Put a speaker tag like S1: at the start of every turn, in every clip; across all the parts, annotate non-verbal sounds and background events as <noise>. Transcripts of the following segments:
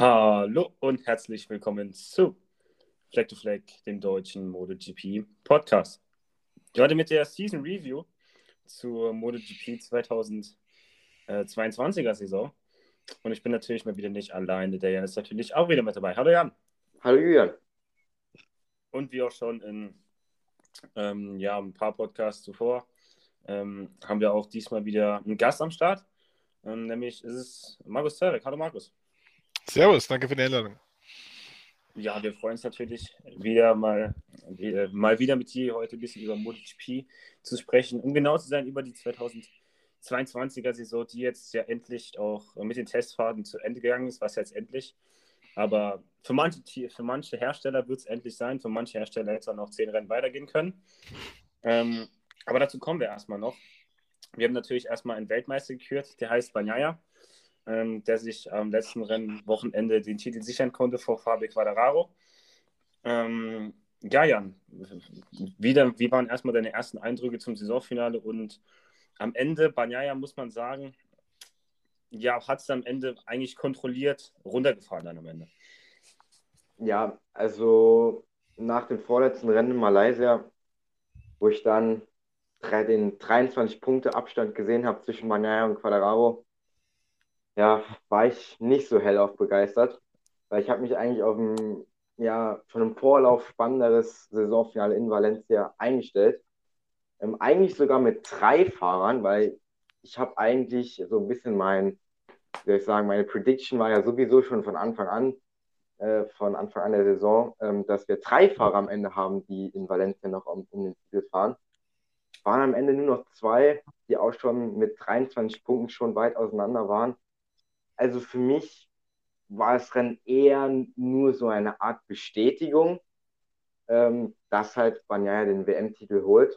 S1: Hallo und herzlich willkommen zu Fleck to Fleck, dem deutschen MotoGP Podcast. Heute mit der Season Review zur MotoGP 2022er Saison. Und ich bin natürlich mal wieder nicht alleine. Der Jan ist natürlich auch wieder mit dabei. Hallo Jan.
S2: Hallo Julian.
S1: Und wie auch schon in ähm, ja, ein paar Podcasts zuvor ähm, haben wir auch diesmal wieder einen Gast am Start. Ähm, nämlich ist es Markus Zerek. Hallo Markus.
S3: Servus, danke für die Einladung.
S1: Ja, wir freuen uns natürlich wieder mal, mal wieder mit dir heute ein bisschen über MotoGP zu sprechen, um genau zu sein über die 2022er Saison, die jetzt ja endlich auch mit den Testfahrten zu Ende gegangen ist, was jetzt endlich. Aber für manche, für manche Hersteller wird es endlich sein, für manche Hersteller es auch noch zehn Rennen weitergehen können. Ähm, aber dazu kommen wir erstmal noch. Wir haben natürlich erstmal einen Weltmeister gekürt, der heißt Banyaya ähm, der sich am letzten Rennwochenende den Titel sichern konnte vor Fabio Quadraro. Ähm, ja, Jan, wie, wie waren erstmal deine ersten Eindrücke zum Saisonfinale und am Ende, Banyaya muss man sagen, ja, hat es am Ende eigentlich kontrolliert runtergefahren dann am Ende.
S2: Ja, also nach dem vorletzten Rennen in Malaysia, wo ich dann den 23 Punkte Abstand gesehen habe zwischen Banyaya und Quadraro, ja, war ich nicht so hellauf begeistert, weil ich habe mich eigentlich auf ein, ja, von einem Vorlauf spannenderes Saisonfinale in Valencia eingestellt. Ähm, eigentlich sogar mit drei Fahrern, weil ich habe eigentlich so ein bisschen mein, wie soll ich sagen, meine Prediction war ja sowieso schon von Anfang an, äh, von Anfang an der Saison, ähm, dass wir drei Fahrer am Ende haben, die in Valencia noch um, um den Titel fahren. Waren am Ende nur noch zwei, die auch schon mit 23 Punkten schon weit auseinander waren also für mich war es dann eher nur so eine Art Bestätigung, ähm, dass halt Banyaya den WM-Titel holt.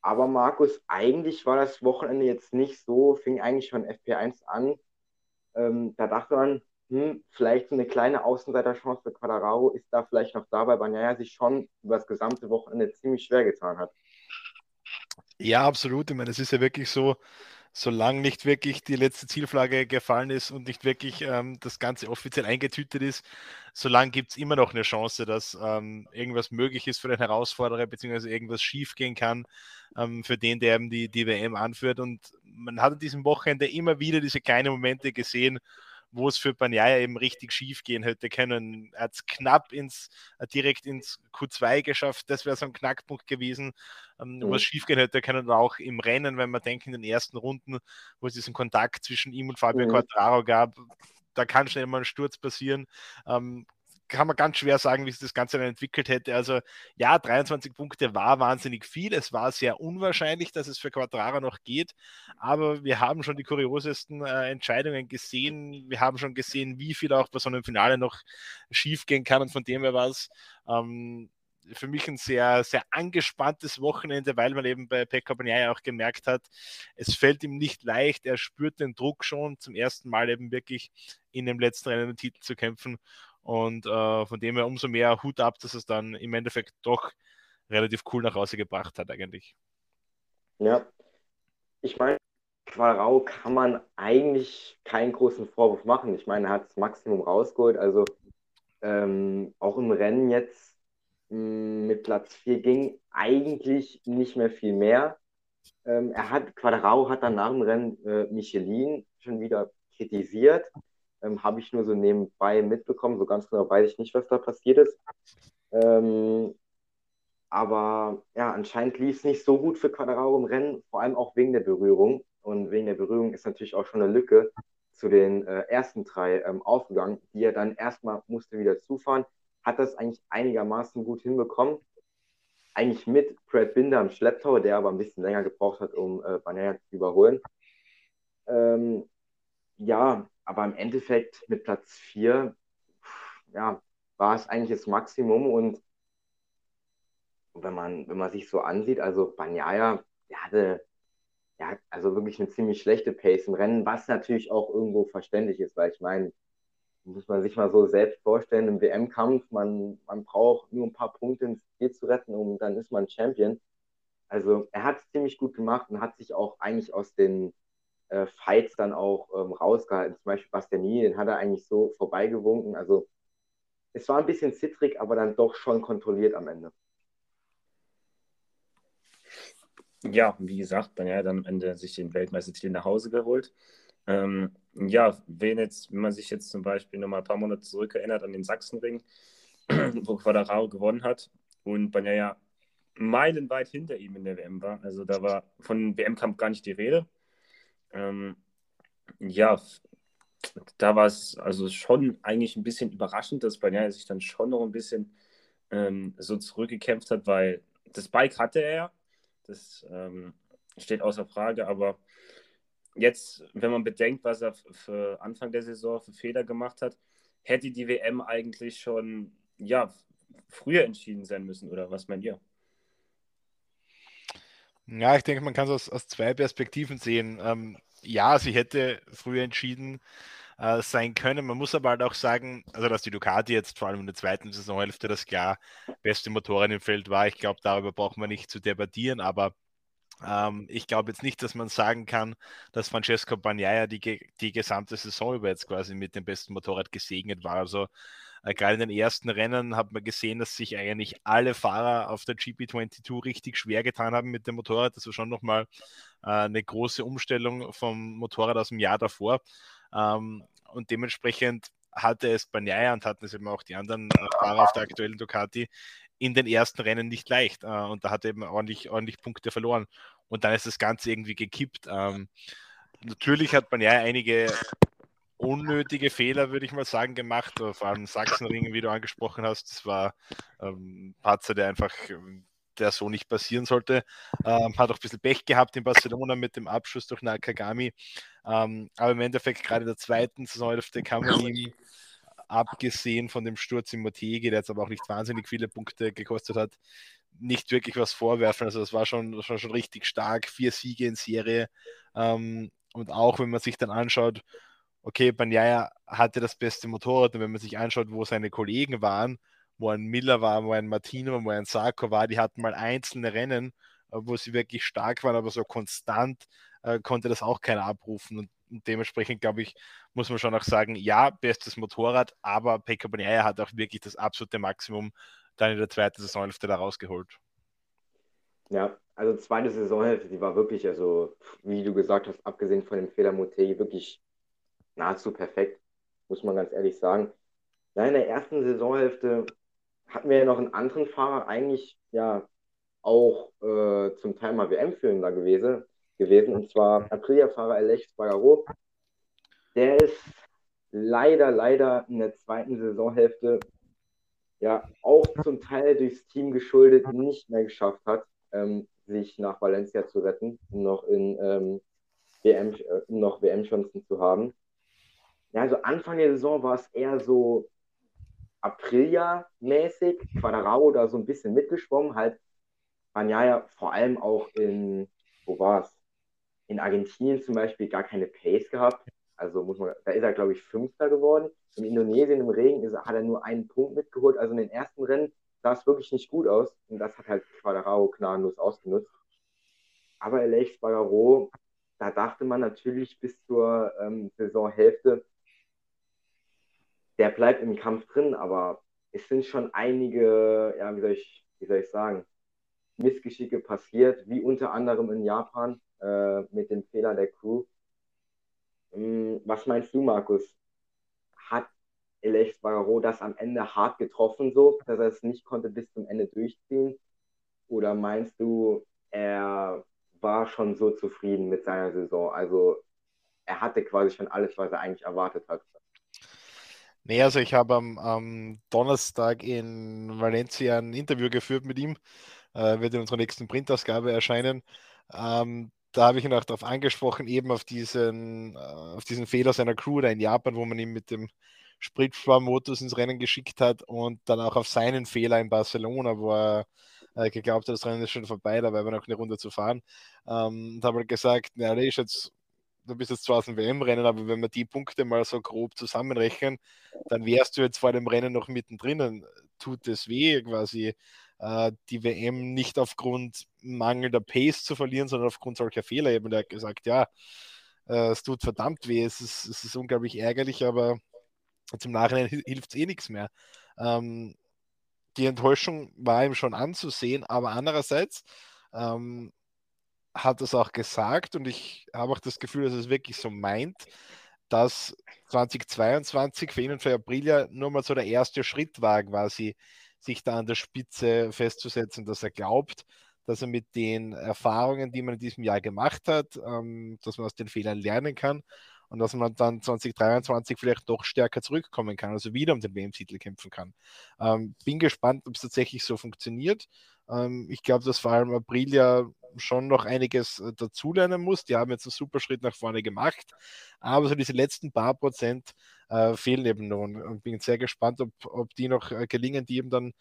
S2: Aber Markus, eigentlich war das Wochenende jetzt nicht so, fing eigentlich von FP1 an. Ähm, da dachte man, hm, vielleicht so eine kleine Außenseiterchance für Quadraro ist da vielleicht noch da, weil Banyaya sich schon über das gesamte Wochenende ziemlich schwer getan hat.
S3: Ja, absolut. Ich meine, es ist ja wirklich so, solange nicht wirklich die letzte Zielflagge gefallen ist und nicht wirklich ähm, das Ganze offiziell eingetütet ist, solange gibt es immer noch eine Chance, dass ähm, irgendwas möglich ist für den Herausforderer, beziehungsweise irgendwas schief gehen kann ähm, für den, der eben die, die WM anführt. Und man hat an diesem Wochenende immer wieder diese kleinen Momente gesehen, wo es für Banyaya eben richtig schief gehen hätte können. Er hat es knapp ins, äh, direkt ins Q2 geschafft, das wäre so ein Knackpunkt gewesen, ähm, mhm. was schief gehen hätte können. auch im Rennen, wenn man denkt, in den ersten Runden, wo es diesen Kontakt zwischen ihm und Fabio mhm. Quattraro gab, da kann schnell mal ein Sturz passieren. Ähm, kann man ganz schwer sagen, wie sich das Ganze dann entwickelt hätte. Also ja, 23 Punkte war wahnsinnig viel. Es war sehr unwahrscheinlich, dass es für Quadrara noch geht. Aber wir haben schon die kuriosesten äh, Entscheidungen gesehen. Wir haben schon gesehen, wie viel auch bei so einem Finale noch schief gehen kann. Und von dem her war es ähm, für mich ein sehr, sehr angespanntes Wochenende, weil man eben bei Pekka Bagnaia auch gemerkt hat, es fällt ihm nicht leicht. Er spürt den Druck schon zum ersten Mal eben wirklich in dem letzten Rennen den Titel zu kämpfen. Und äh, von dem her umso mehr Hut ab, dass es dann im Endeffekt doch relativ cool nach Hause gebracht hat, eigentlich.
S2: Ja, ich meine, Quadrao kann man eigentlich keinen großen Vorwurf machen. Ich meine, er hat das Maximum rausgeholt. Also ähm, auch im Rennen jetzt mh, mm, mit Platz 4 ging eigentlich nicht mehr viel mehr. Ähm, er hat, Quadrao hat dann nach dem Rennen äh, Michelin schon wieder kritisiert ähm, habe ich nur so nebenbei mitbekommen. So ganz genau weiß ich nicht, was da passiert ist. Ähm, aber ja, anscheinend lief es nicht so gut für Quadraro im Rennen, vor allem auch wegen der Berührung. Und wegen der Berührung ist natürlich auch schon eine Lücke zu den äh, ersten drei ähm, aufgegangen, die er dann erstmal musste wieder zufahren. Hat das eigentlich einigermaßen gut hinbekommen. Eigentlich mit Brad Binder am Schlepptau, der aber ein bisschen länger gebraucht hat, um äh, Banana zu überholen. Ähm, ja, aber im Endeffekt mit Platz 4, ja, war es eigentlich das Maximum und wenn man, wenn man sich so ansieht, also Banyaya, der hatte ja, also wirklich eine ziemlich schlechte Pace im Rennen, was natürlich auch irgendwo verständlich ist, weil ich meine, muss man sich mal so selbst vorstellen, im WM-Kampf, man, man braucht nur ein paar Punkte ins Spiel zu retten und dann ist man Champion. Also er hat es ziemlich gut gemacht und hat sich auch eigentlich aus den äh, Fights dann auch ähm, rausgehalten. Zum Beispiel Bastiani, den hat er eigentlich so vorbeigewunken. Also es war ein bisschen zittrig, aber dann doch schon kontrolliert am Ende.
S1: Ja, wie gesagt, dann ja dann am Ende sich den Weltmeistertitel nach Hause geholt. Ähm, ja, wenn, jetzt, wenn man sich jetzt zum Beispiel nochmal ein paar Monate zurück erinnert an den Sachsenring, <clears throat> wo Quadraro gewonnen hat und Banja ja meilenweit hinter ihm in der WM war. Also da war von WM-Kampf gar nicht die Rede. Ähm, ja, da war es also schon eigentlich ein bisschen überraschend, dass Banja sich dann schon noch ein bisschen ähm, so zurückgekämpft hat, weil das Bike hatte er, das ähm, steht außer Frage, aber jetzt, wenn man bedenkt, was er für Anfang der Saison für Fehler gemacht hat, hätte die WM eigentlich schon ja, früher entschieden sein müssen, oder was meint ihr?
S3: Ja, ich denke, man kann es aus, aus zwei Perspektiven sehen. Ähm, ja, sie hätte früher entschieden äh, sein können. Man muss aber halt auch sagen, also dass die Ducati jetzt vor allem in der zweiten Saisonhälfte das klar beste Motorrad im Feld war. Ich glaube, darüber braucht man nicht zu debattieren, aber ähm, ich glaube jetzt nicht, dass man sagen kann, dass Francesco Bagnaia die, die gesamte Saison über jetzt quasi mit dem besten Motorrad gesegnet war. Also gerade in den ersten Rennen hat man gesehen, dass sich eigentlich alle Fahrer auf der GP22 richtig schwer getan haben mit dem Motorrad. Das war schon nochmal äh, eine große Umstellung vom Motorrad aus dem Jahr davor. Ähm, und dementsprechend hatte es Bagnaia und hatten es eben auch die anderen äh, Fahrer auf der aktuellen Ducati in den ersten Rennen nicht leicht. Äh, und da hat er eben ordentlich, ordentlich Punkte verloren. Und dann ist das Ganze irgendwie gekippt. Ähm, natürlich hat ja einige unnötige Fehler, würde ich mal sagen, gemacht. Vor allem Sachsenring, wie du angesprochen hast. Das war ähm, Patzer, der einfach der so nicht passieren sollte. Ähm, hat auch ein bisschen Pech gehabt in Barcelona mit dem Abschuss durch Nakagami. Ähm, aber im Endeffekt, gerade in der zweiten Saisonhälfte kann man ihm abgesehen von dem Sturz im Motegi, der jetzt aber auch nicht wahnsinnig viele Punkte gekostet hat, nicht wirklich was vorwerfen. Also das war schon, das schon richtig stark. Vier Siege in Serie. Ähm, und auch wenn man sich dann anschaut, okay, Banyaya hatte das beste Motorrad und wenn man sich anschaut, wo seine Kollegen waren, wo ein Miller war, wo ein Martino, wo ein Sarko war, die hatten mal einzelne Rennen, äh, wo sie wirklich stark waren, aber so konstant äh, konnte das auch keiner abrufen. Und dementsprechend, glaube ich, muss man schon auch sagen, ja, bestes Motorrad, aber Pekka Bagnaia hat auch wirklich das absolute Maximum dann in der zweiten Saisonhälfte da rausgeholt.
S2: Ja, also zweite Saisonhälfte, die war wirklich, also wie du gesagt hast, abgesehen von dem Fehler Motegi, wirklich nahezu perfekt, muss man ganz ehrlich sagen. Ja, in der ersten Saisonhälfte hatten wir ja noch einen anderen Fahrer, eigentlich ja auch äh, zum Teil mal WM-Führender gewesen, gewesen, und zwar Aprilia-Fahrer Aleix Spargaro. Der ist leider, leider in der zweiten Saisonhälfte ja auch zum Teil durchs Team geschuldet nicht mehr geschafft hat, ähm, sich nach Valencia zu retten, um noch in ähm, WM, äh, noch WM-Chancen zu haben. Ja, also Anfang der Saison war es eher so Aprilia-mäßig, Quadraro da so ein bisschen mitgeschwommen, halt Banyaya vor allem auch in, wo war es? in Argentinien zum Beispiel gar keine Pace gehabt. Also muss man, da ist er, glaube ich, Fünfter geworden. In Indonesien im Regen ist, hat er nur einen Punkt mitgeholt. Also in den ersten Rennen sah es wirklich nicht gut aus. Und das hat halt Quadraro gnadenlos ausgenutzt. Aber Aleix Spargaro, da dachte man natürlich bis zur ähm, Saisonhälfte, der bleibt im Kampf drin, aber es sind schon einige, ja, wie soll ich, wie soll ich sagen, Missgeschicke passiert, wie unter anderem in Japan äh, mit dem Fehler der Crew. Ähm, was meinst du, Markus? Hat Elech Bararo das am Ende hart getroffen, so, dass er es nicht konnte bis zum Ende durchziehen? Oder meinst du, er war schon so zufrieden mit seiner Saison? Also er hatte quasi schon alles, was er eigentlich erwartet hat.
S3: Nee, also ich habe am, am, Donnerstag in Valencia ein Interview geführt mit ihm, äh, wird in unserer nächsten Printausgabe erscheinen. Ähm, da habe ich ihn auch darauf angesprochen, eben auf diesen, äh, auf diesen Fehler seiner Crew da in Japan, wo man ihn mit dem Spritsparmodus ins Rennen geschickt hat und dann auch auf seinen Fehler in Barcelona, wo er äh, geglaubt hat, das Rennen ist schon vorbei, da war noch eine Runde zu fahren. Ähm, und habe halt gesagt, na, der ist jetzt, du bist jetzt zwar aus dem WM-Rennen, aber wenn wir die Punkte mal so grob zusammenrechnen, dann wärst du jetzt vor dem Rennen noch mittendrin. Tut es weh, quasi äh, die WM nicht aufgrund mangelnder Pace zu verlieren, sondern aufgrund solcher Fehler. Habe mir gesagt, ja, äh, es tut verdammt weh, es ist, es ist unglaublich ärgerlich, aber zum Nachhinein hilft es eh nichts mehr. Ähm, die Enttäuschung war ihm schon anzusehen, aber andererseits ähm, hat es auch gesagt und ich habe auch das Gefühl, dass es wirklich so meint, dass 2022 für ihn und für Aprilia nur mal so der erste Schritt war, quasi sich da an der Spitze festzusetzen, dass er glaubt, dass er mit den Erfahrungen, die man in diesem Jahr gemacht hat, ähm, dass man aus den Fehlern lernen kann und dass man dann 2023 vielleicht doch stärker zurückkommen kann, also wieder um den WM-Titel kämpfen kann. Ähm, bin gespannt, ob es tatsächlich so funktioniert. Ähm, ich glaube, dass vor allem Aprilia schon noch einiges äh, dazulernen muss. Die haben jetzt einen super Schritt nach vorne gemacht, aber so diese letzten paar Prozent äh, fehlen eben noch und bin sehr gespannt, ob, ob die noch äh, gelingen, die eben dann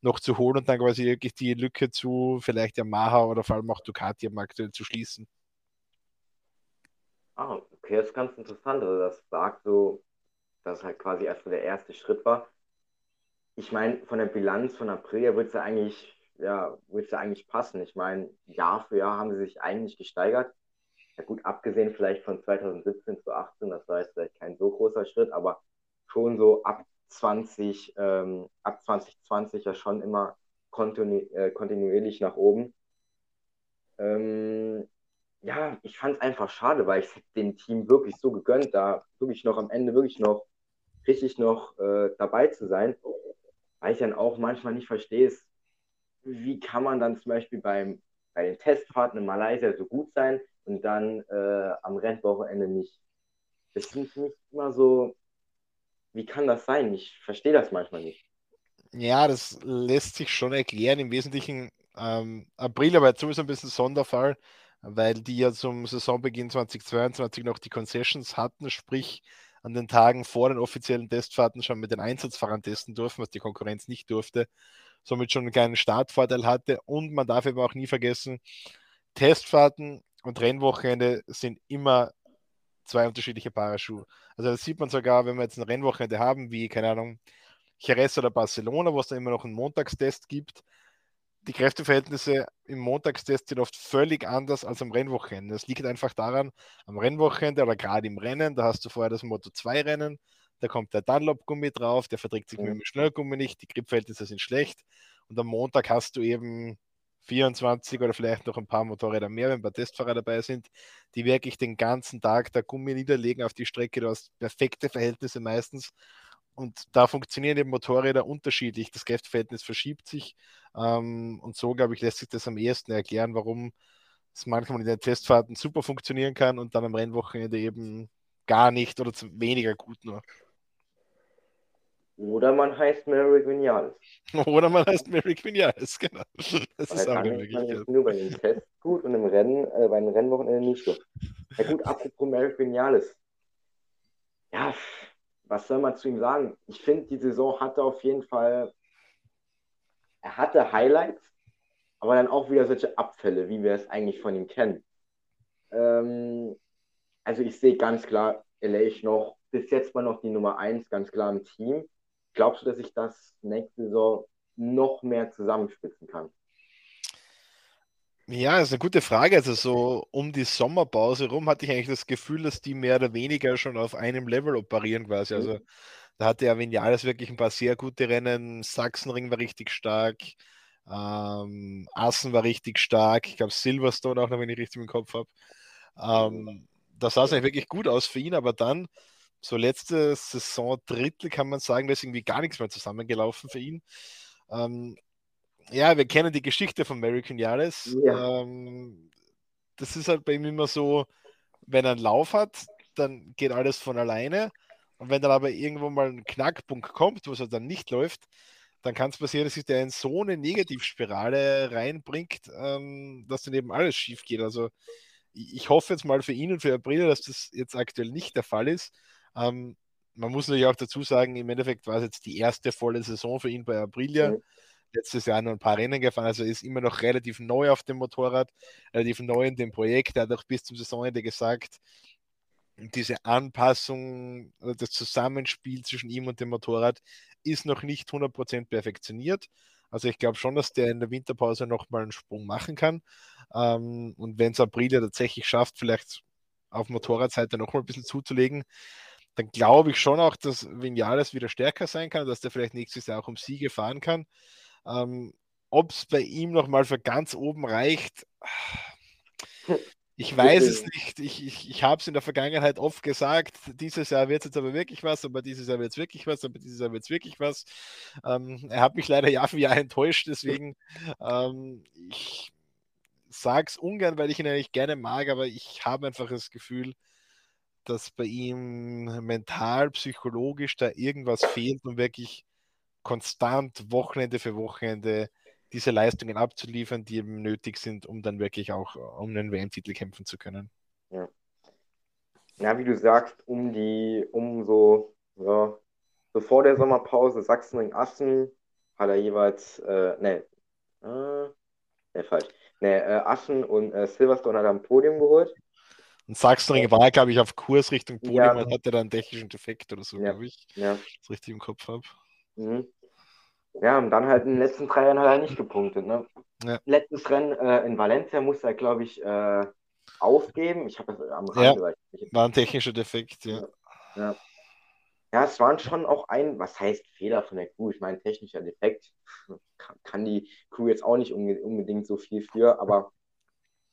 S3: noch zu holen und dann quasi wirklich die Lücke zu vielleicht Yamaha oder vor allem auch Ducati aktuell zu schließen.
S2: Ah, okay, das ist ganz interessant. Also das sagt so, dass halt quasi erst so der erste Schritt war. Ich meine, von der Bilanz von April wird es ja eigentlich, ja, wird ja eigentlich passen. Ich meine, Jahr für Jahr haben sie sich eigentlich gesteigert. Ja gut, abgesehen vielleicht von 2017 zu 18, das war jetzt vielleicht kein so großer Schritt, aber schon so ab 20, ähm, ab 2020 ja schon immer kontinu äh, kontinuierlich nach oben. Ähm, ja, ich fand es einfach schade, weil ich dem Team wirklich so gegönnt, da wirklich noch am Ende wirklich noch richtig noch äh, dabei zu sein. Weil ich dann auch manchmal nicht verstehe, wie kann man dann zum Beispiel beim, bei den Testfahrten in Malaysia so gut sein und dann äh, am Rennwochenende nicht. Das ist nicht immer so, wie kann das sein? Ich verstehe das manchmal nicht.
S3: Ja, das lässt sich schon erklären. Im Wesentlichen, ähm, April war jetzt sowieso ein bisschen Sonderfall weil die ja zum Saisonbeginn 2022 noch die Concessions hatten, sprich an den Tagen vor den offiziellen Testfahrten schon mit den Einsatzfahrern testen durften, was die Konkurrenz nicht durfte, somit schon einen kleinen Startvorteil hatte. Und man darf eben auch nie vergessen, Testfahrten und Rennwochenende sind immer zwei unterschiedliche Paar Schuhe. Also das sieht man sogar, wenn wir jetzt ein Rennwochenende haben, wie, keine Ahnung, Jerez oder Barcelona, wo es dann immer noch einen Montagstest gibt, die Kräfteverhältnisse im Montagstest sind oft völlig anders als am Rennwochenende. Das liegt einfach daran, am Rennwochenende oder gerade im Rennen, da hast du vorher das Moto 2 Rennen, da kommt der Dunlop-Gummi drauf, der verträgt sich mhm. mit dem Schnellgummi nicht, die Gripverhältnisse sind schlecht und am Montag hast du eben 24 oder vielleicht noch ein paar Motorräder mehr, wenn ein paar Testfahrer dabei sind, die wirklich den ganzen Tag der Gummi niederlegen auf die Strecke. Du hast perfekte Verhältnisse meistens und da funktionieren eben Motorräder unterschiedlich. Das Kräfteverhältnis verschiebt sich. Ähm, und so, glaube ich, lässt sich das am ehesten erklären, warum es manchmal in den Testfahrten super funktionieren kann und dann am Rennwochenende eben gar nicht oder weniger gut nur.
S2: Oder man heißt Merrick Vinales. <laughs>
S3: Oder man heißt Merrick Vinales, genau.
S2: Das Weil ist auch eine Möglichkeit. Nur bei den Tests gut und im Rennen, äh, bei den Rennwochenende nicht so. Ja gut, apropos Merrick Vinales. Ja, was soll man zu ihm sagen? Ich finde, die Saison hatte auf jeden Fall, er hatte Highlights, aber dann auch wieder solche Abfälle, wie wir es eigentlich von ihm kennen. Ähm, also ich sehe ganz klar LA noch bis jetzt mal noch die Nummer 1 ganz klar im Team. Glaubst du, dass ich das nächste Saison noch mehr zusammenspitzen kann?
S3: Ja, das ist eine gute Frage. Also so um die Sommerpause rum hatte ich eigentlich das Gefühl, dass die mehr oder weniger schon auf einem Level operieren quasi. Also mhm. da hatte ja Vinales wirklich ein paar sehr gute Rennen. Sachsenring war richtig stark. Ähm, Assen war richtig stark. Ich glaube Silverstone auch noch, wenn ich richtig im Kopf habe. Ähm, da sah es eigentlich wirklich gut aus für ihn, aber dann so letzte Saison Drittel kann man sagen, da ist irgendwie gar nichts mehr zusammengelaufen für ihn. Ähm, ja, wir kennen die Geschichte von American Yaris. Ja. Ähm, das ist halt bei ihm immer so, wenn er einen Lauf hat, dann geht alles von alleine. Und wenn dann aber irgendwo mal ein Knackpunkt kommt, wo es dann nicht läuft, dann kann es passieren, dass sich der in so eine Negativspirale reinbringt, ähm, dass dann eben alles schief geht. Also ich hoffe jetzt mal für ihn und für April, dass das jetzt aktuell nicht der Fall ist. Ähm, man muss natürlich auch dazu sagen, im Endeffekt war es jetzt die erste volle Saison für ihn bei Aprilia. Mhm. Letztes Jahr nur ein paar Rennen gefahren, also ist immer noch relativ neu auf dem Motorrad, relativ neu in dem Projekt. Er hat auch bis zum Saisonende gesagt, diese Anpassung, das Zusammenspiel zwischen ihm und dem Motorrad ist noch nicht 100% perfektioniert. Also ich glaube schon, dass der in der Winterpause nochmal einen Sprung machen kann. Ähm, und wenn es Aprilia tatsächlich schafft, vielleicht auf Motorradseite nochmal ein bisschen zuzulegen, dann glaube ich schon auch, dass Vinales wieder stärker sein kann, dass der vielleicht nächstes Jahr auch um Siege fahren kann. Ähm, Ob es bei ihm nochmal für ganz oben reicht, ich weiß es nicht. Ich, ich, ich habe es in der Vergangenheit oft gesagt, dieses Jahr wird es jetzt aber wirklich was, aber dieses Jahr wird es wirklich was, aber dieses Jahr wird es wirklich was. Ähm, er hat mich leider <laughs> Jahr für Jahr enttäuscht, deswegen ähm, ich sage es ungern, weil ich ihn eigentlich gerne mag, aber ich habe einfach das Gefühl, dass bei ihm mental, psychologisch da irgendwas fehlt und wirklich konstant Wochenende für Wochenende diese Leistungen abzuliefern, die eben nötig sind, um dann wirklich auch um einen WM-Titel kämpfen zu können.
S2: Ja. ja, wie du sagst, um die, um so, ja, so vor der Sommerpause Sachsenring Assen hat er jeweils, äh, ne, äh, ne, falsch, ne, äh, Assen und äh, Silverstone hat er am Podium geholt.
S3: Und Sachsenring war, glaube ich, auf Kurs Richtung Podium ja. und hatte da einen technischen Defekt oder so, ja. glaube ich. Ja. Das richtig im Kopf habe. Mhm.
S2: Ja, und dann halt in den letzten drei Jahren hat er nicht gepunktet. Ne? Ja. Letztes Rennen äh, in Valencia musste er, glaube ich, äh, aufgeben. Ich habe das am
S3: Rande. Ja, war ein technischer Defekt, ja.
S2: ja. Ja, es waren schon auch ein, was heißt Fehler von der Crew? Ich meine, technischer Defekt <laughs> kann, kann die Crew jetzt auch nicht unbedingt so viel für, aber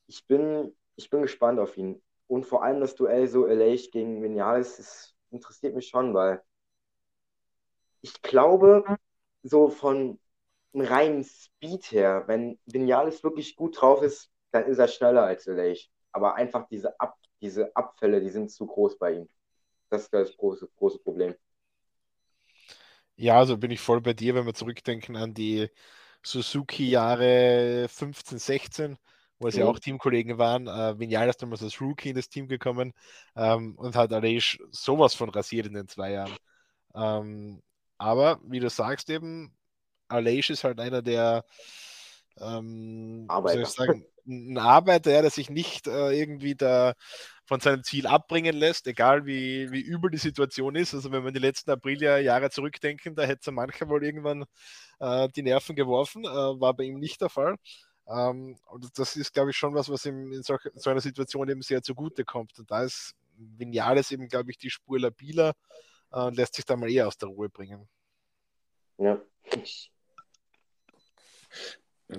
S2: ich bin, ich bin gespannt auf ihn. Und vor allem das Duell so LA gegen Vinales, das interessiert mich schon, weil ich glaube, so von einem reinen Speed her, wenn Vinales wirklich gut drauf ist, dann ist er schneller als Leich. Aber einfach diese, Ab diese Abfälle, die sind zu groß bei ihm. Das ist das große, große Problem.
S3: Ja, also bin ich voll bei dir, wenn wir zurückdenken an die Suzuki-Jahre 15, 16, wo es mhm. ja auch Teamkollegen waren. Äh, Vinales damals als Rookie in das Team gekommen ähm, und hat Aleix sowas von rasiert in den zwei Jahren. Ähm, aber wie du sagst eben, Aleix ist halt einer der ähm, Arbeiter. Sagen, ein Arbeiter, der sich nicht äh, irgendwie da von seinem Ziel abbringen lässt, egal wie, wie übel die Situation ist. Also wenn wir die letzten Aprilia-Jahre zurückdenken, da hätte mancher wohl irgendwann äh, die Nerven geworfen, äh, war bei ihm nicht der Fall. Ähm, und das ist, glaube ich, schon was, was ihm in so, so einer Situation eben sehr zugute kommt. Und da ist Vinales eben, glaube ich, die Spur labiler äh, lässt sich da mal eher aus der Ruhe bringen.
S2: Ja.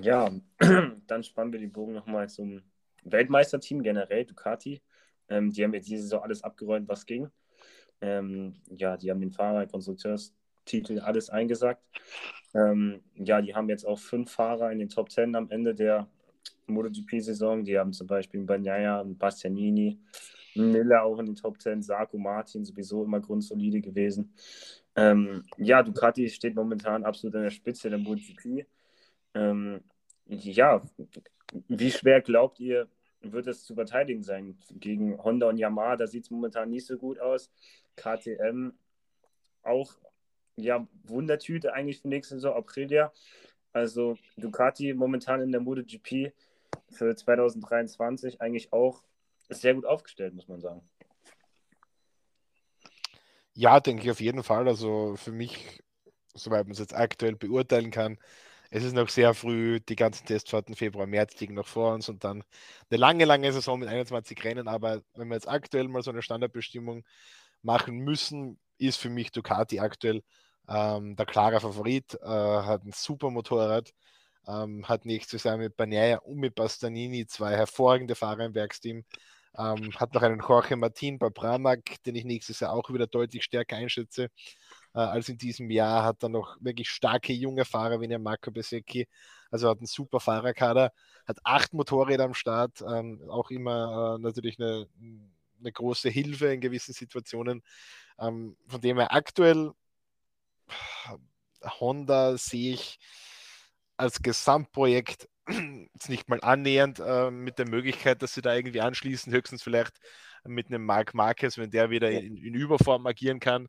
S1: Ja, <clears throat> dann spannen wir den Bogen nochmal zum Weltmeisterteam generell, Ducati. Ähm, die haben jetzt diese Saison alles abgeräumt, was ging. Ähm, ja, die haben den Fahrer, Konstrukteurstitel, alles eingesagt. Ähm, ja, die haben jetzt auch fünf Fahrer in den Top Ten am Ende der MotoGP-Saison. Die haben zum Beispiel Bagnaia, Bastianini, Miller auch in den Top Ten, Sarko Martin sowieso immer grundsolide gewesen. Ähm, ja, Ducati steht momentan absolut an der Spitze der MotoGP. Ähm, ja, wie schwer glaubt ihr, wird es zu verteidigen sein? Gegen Honda und Yamaha, da sieht es momentan nicht so gut aus. KTM auch, ja, Wundertüte eigentlich für nächste Saison, Aprilia. Also Ducati momentan in der MotoGP für 2023 eigentlich auch sehr gut aufgestellt, muss man sagen.
S3: Ja, denke ich auf jeden Fall. Also für mich, soweit man es jetzt aktuell beurteilen kann, es ist noch sehr früh, die ganzen Testfahrten Februar, März liegen noch vor uns und dann eine lange, lange Saison mit 21 Rennen. Aber wenn wir jetzt aktuell mal so eine Standardbestimmung machen müssen, ist für mich Ducati aktuell ähm, der klare Favorit, äh, hat ein super Motorrad, ähm, hat nächstes Jahr mit Bagnaia und mit Bastanini zwei hervorragende Fahrer im Werksteam. Ähm, hat noch einen Jorge Martin bei Pramac, den ich nächstes Jahr auch wieder deutlich stärker einschätze äh, als in diesem Jahr. Hat dann noch wirklich starke junge Fahrer wie der Marco Besecchi. Also hat einen super Fahrerkader, hat acht Motorräder am Start, ähm, auch immer äh, natürlich eine, eine, große Hilfe in gewissen Situationen. Ähm, von dem her aktuell Honda sehe ich als Gesamtprojekt jetzt nicht mal annähernd äh, mit der Möglichkeit, dass sie da irgendwie anschließen, höchstens vielleicht mit einem Marc Marquez, wenn der wieder in, in Überform agieren kann.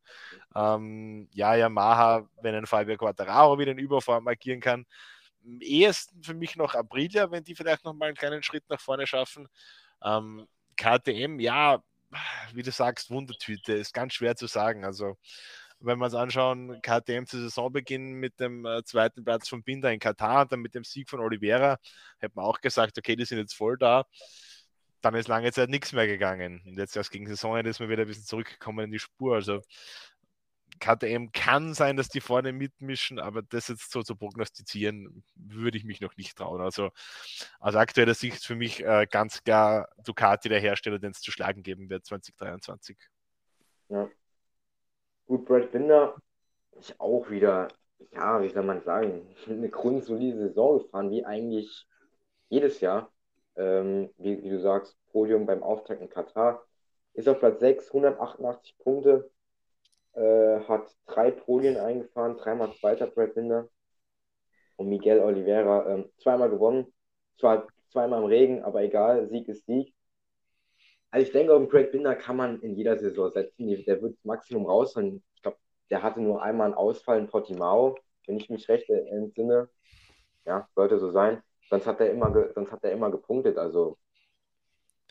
S3: Ähm, ja, Yamaha, wenn ein Fabio Quattararo wieder in Überform agieren kann. Am ehesten für mich noch Aprilia, wenn die vielleicht noch mal einen kleinen Schritt nach vorne schaffen. Ähm, KTM, ja, wie du sagst, Wundertüte, ist ganz schwer zu sagen. Also wenn wir uns anschauen, KTM zu Saisonbeginn mit dem äh, zweiten Platz von Binder in Katar und dann mit dem Sieg von Oliveira, hätte man auch gesagt, okay, die sind jetzt voll da. Dann ist lange Zeit nichts mehr gegangen. Und jetzt erst gegen Saisonende ist man wieder ein bisschen zurückgekommen in die Spur. Also KTM kann sein, dass die vorne mitmischen, aber das jetzt so zu prognostizieren, würde ich mich noch nicht trauen. Also aus aktueller Sicht für mich äh, ganz klar Ducati der Hersteller, den es zu schlagen geben wird 2023.
S2: Ja, Gut, Brad Binder ist auch wieder, ja, wie soll man sagen, <laughs> eine grundsolide Saison gefahren, wie eigentlich jedes Jahr. Ähm, wie, wie, du sagst, Podium beim Auftakt in Katar. Ist auf Platz 6, 188 Punkte, äh, hat drei Podien eingefahren, dreimal zweiter Brad Binder. Und Miguel Oliveira ähm, zweimal gewonnen. Zwar zweimal im Regen, aber egal, Sieg ist Sieg. Also ich denke, den Craig Binder kann man in jeder Saison setzen. Der wird das Maximum rausholen. Ich glaube, der hatte nur einmal einen Ausfall in Portimao, wenn ich mich recht entsinne. Ja, sollte so sein. Sonst hat er immer, sonst hat er immer gepunktet. Also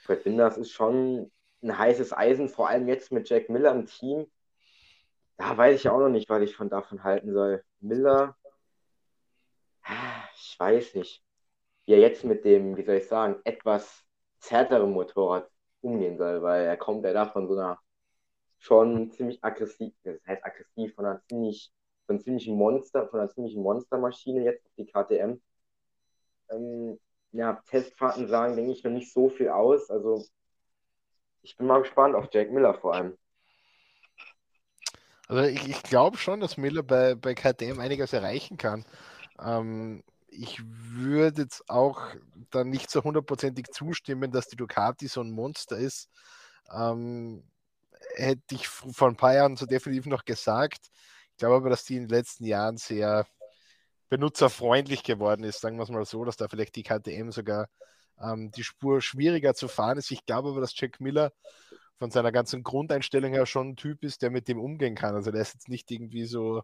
S2: Craig Binder ist schon ein heißes Eisen, vor allem jetzt mit Jack Miller im Team. Da weiß ich auch noch nicht, was ich von davon halten soll. Miller, ich weiß nicht, wie er jetzt mit dem, wie soll ich sagen, etwas zärteren Motorrad umgehen soll, weil er kommt ja da von so einer schon ziemlich aggressiv, das heißt aggressiv, von einer ziemlich, von ziemlichen Monster, von einer ziemlichen Monstermaschine jetzt auf die KTM. Ähm, ja, Testfahrten sagen, denke ich, noch nicht so viel aus. Also ich bin mal gespannt auf Jack Miller vor allem.
S3: Also ich, ich glaube schon, dass Miller bei, bei KTM einiges erreichen kann. Ähm, ich würde jetzt auch dann nicht so hundertprozentig zustimmen, dass die Ducati so ein Monster ist. Ähm, hätte ich vor ein paar Jahren so definitiv noch gesagt. Ich glaube aber, dass die in den letzten Jahren sehr benutzerfreundlich geworden ist, sagen wir es mal so, dass da vielleicht die KTM sogar ähm, die Spur schwieriger zu fahren ist. Ich glaube aber, dass Jack Miller von seiner ganzen Grundeinstellung her schon ein Typ ist, der mit dem umgehen kann. Also der ist jetzt nicht irgendwie so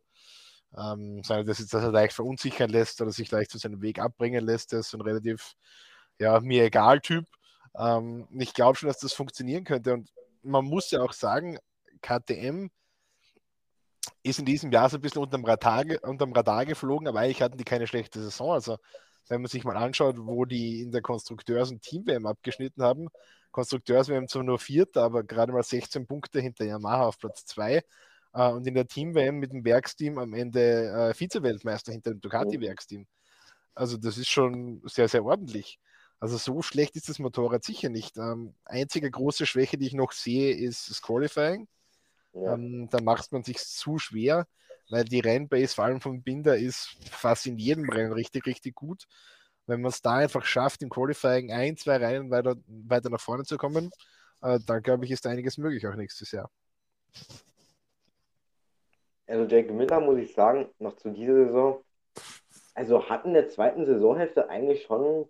S3: ähm, sei das jetzt, dass er leicht verunsichern lässt oder sich leicht zu seinem Weg abbringen lässt. Der ist so ein relativ, ja, mir egal Typ. Ähm, ich glaube schon, dass das funktionieren könnte. Und man muss ja auch sagen, KTM ist in diesem Jahr so ein bisschen unterm Radar, unterm Radar geflogen, aber eigentlich hatten die keine schlechte Saison. Also, wenn man sich mal anschaut, wo die in der Konstrukteurs- und Team-WM abgeschnitten haben, Konstrukteurs-WM zwar nur Vierter, aber gerade mal 16 Punkte hinter Yamaha auf Platz 2 äh, und in der Team-WM mit dem Werksteam am Ende äh, Vize-Weltmeister hinter dem Ducati-Werksteam. Also das ist schon sehr, sehr ordentlich. Also so schlecht ist das Motorrad sicher nicht. Ähm, einzige große Schwäche, die ich noch sehe, ist das Qualifying. Ja. Ähm, da macht man sich zu schwer, weil die Rennbase, vor allem vom Binder, ist fast in jedem Rennen richtig, richtig gut. Wenn man es da einfach schafft, im Qualifying ein, zwei Rennen weiter, weiter nach vorne zu kommen, äh, dann glaube ich, ist einiges möglich auch nächstes Jahr.
S2: Also Jake Miller, muss ich sagen, noch zu dieser Saison, also hat in der zweiten Saisonhälfte eigentlich schon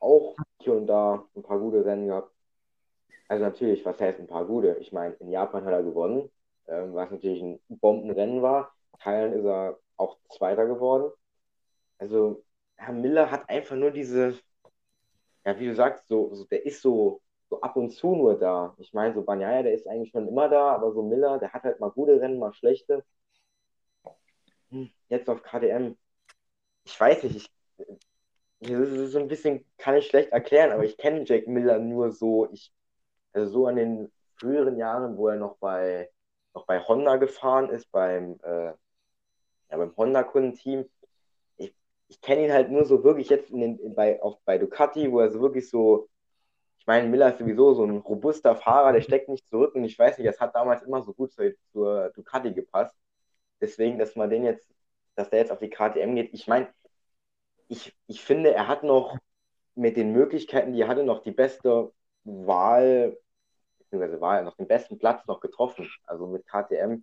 S2: auch hier und da ein paar gute Rennen gehabt. Also natürlich, was heißt ein paar gute? Ich meine, in Japan hat er gewonnen, ähm, was natürlich ein Bombenrennen war. Thailand ist er auch Zweiter geworden. Also Herr Miller hat einfach nur diese, ja, wie du sagst, so, so der ist so so ab und zu nur da. Ich meine, so Banyaya, der ist eigentlich schon immer da, aber so Miller, der hat halt mal gute Rennen, mal schlechte. Hm, jetzt auf KDM. Ich weiß nicht, ich, das ist so ein bisschen, kann ich schlecht erklären, aber ich kenne Jack Miller nur so, ich, also so an den früheren Jahren, wo er noch bei, noch bei Honda gefahren ist, beim, äh, ja, beim Honda-Kundenteam. Ich, ich kenne ihn halt nur so wirklich jetzt in den, bei, auch bei Ducati, wo er so wirklich so ich meine, Miller ist sowieso so ein robuster Fahrer, der steckt nicht zurück und ich weiß nicht, das hat damals immer so gut zur, zur Ducati gepasst. Deswegen, dass man den jetzt, dass der jetzt auf die KTM geht, ich meine, ich, ich finde, er hat noch mit den Möglichkeiten, die er hatte, noch die beste Wahl, beziehungsweise Wahl, noch den besten Platz noch getroffen. Also mit KTM,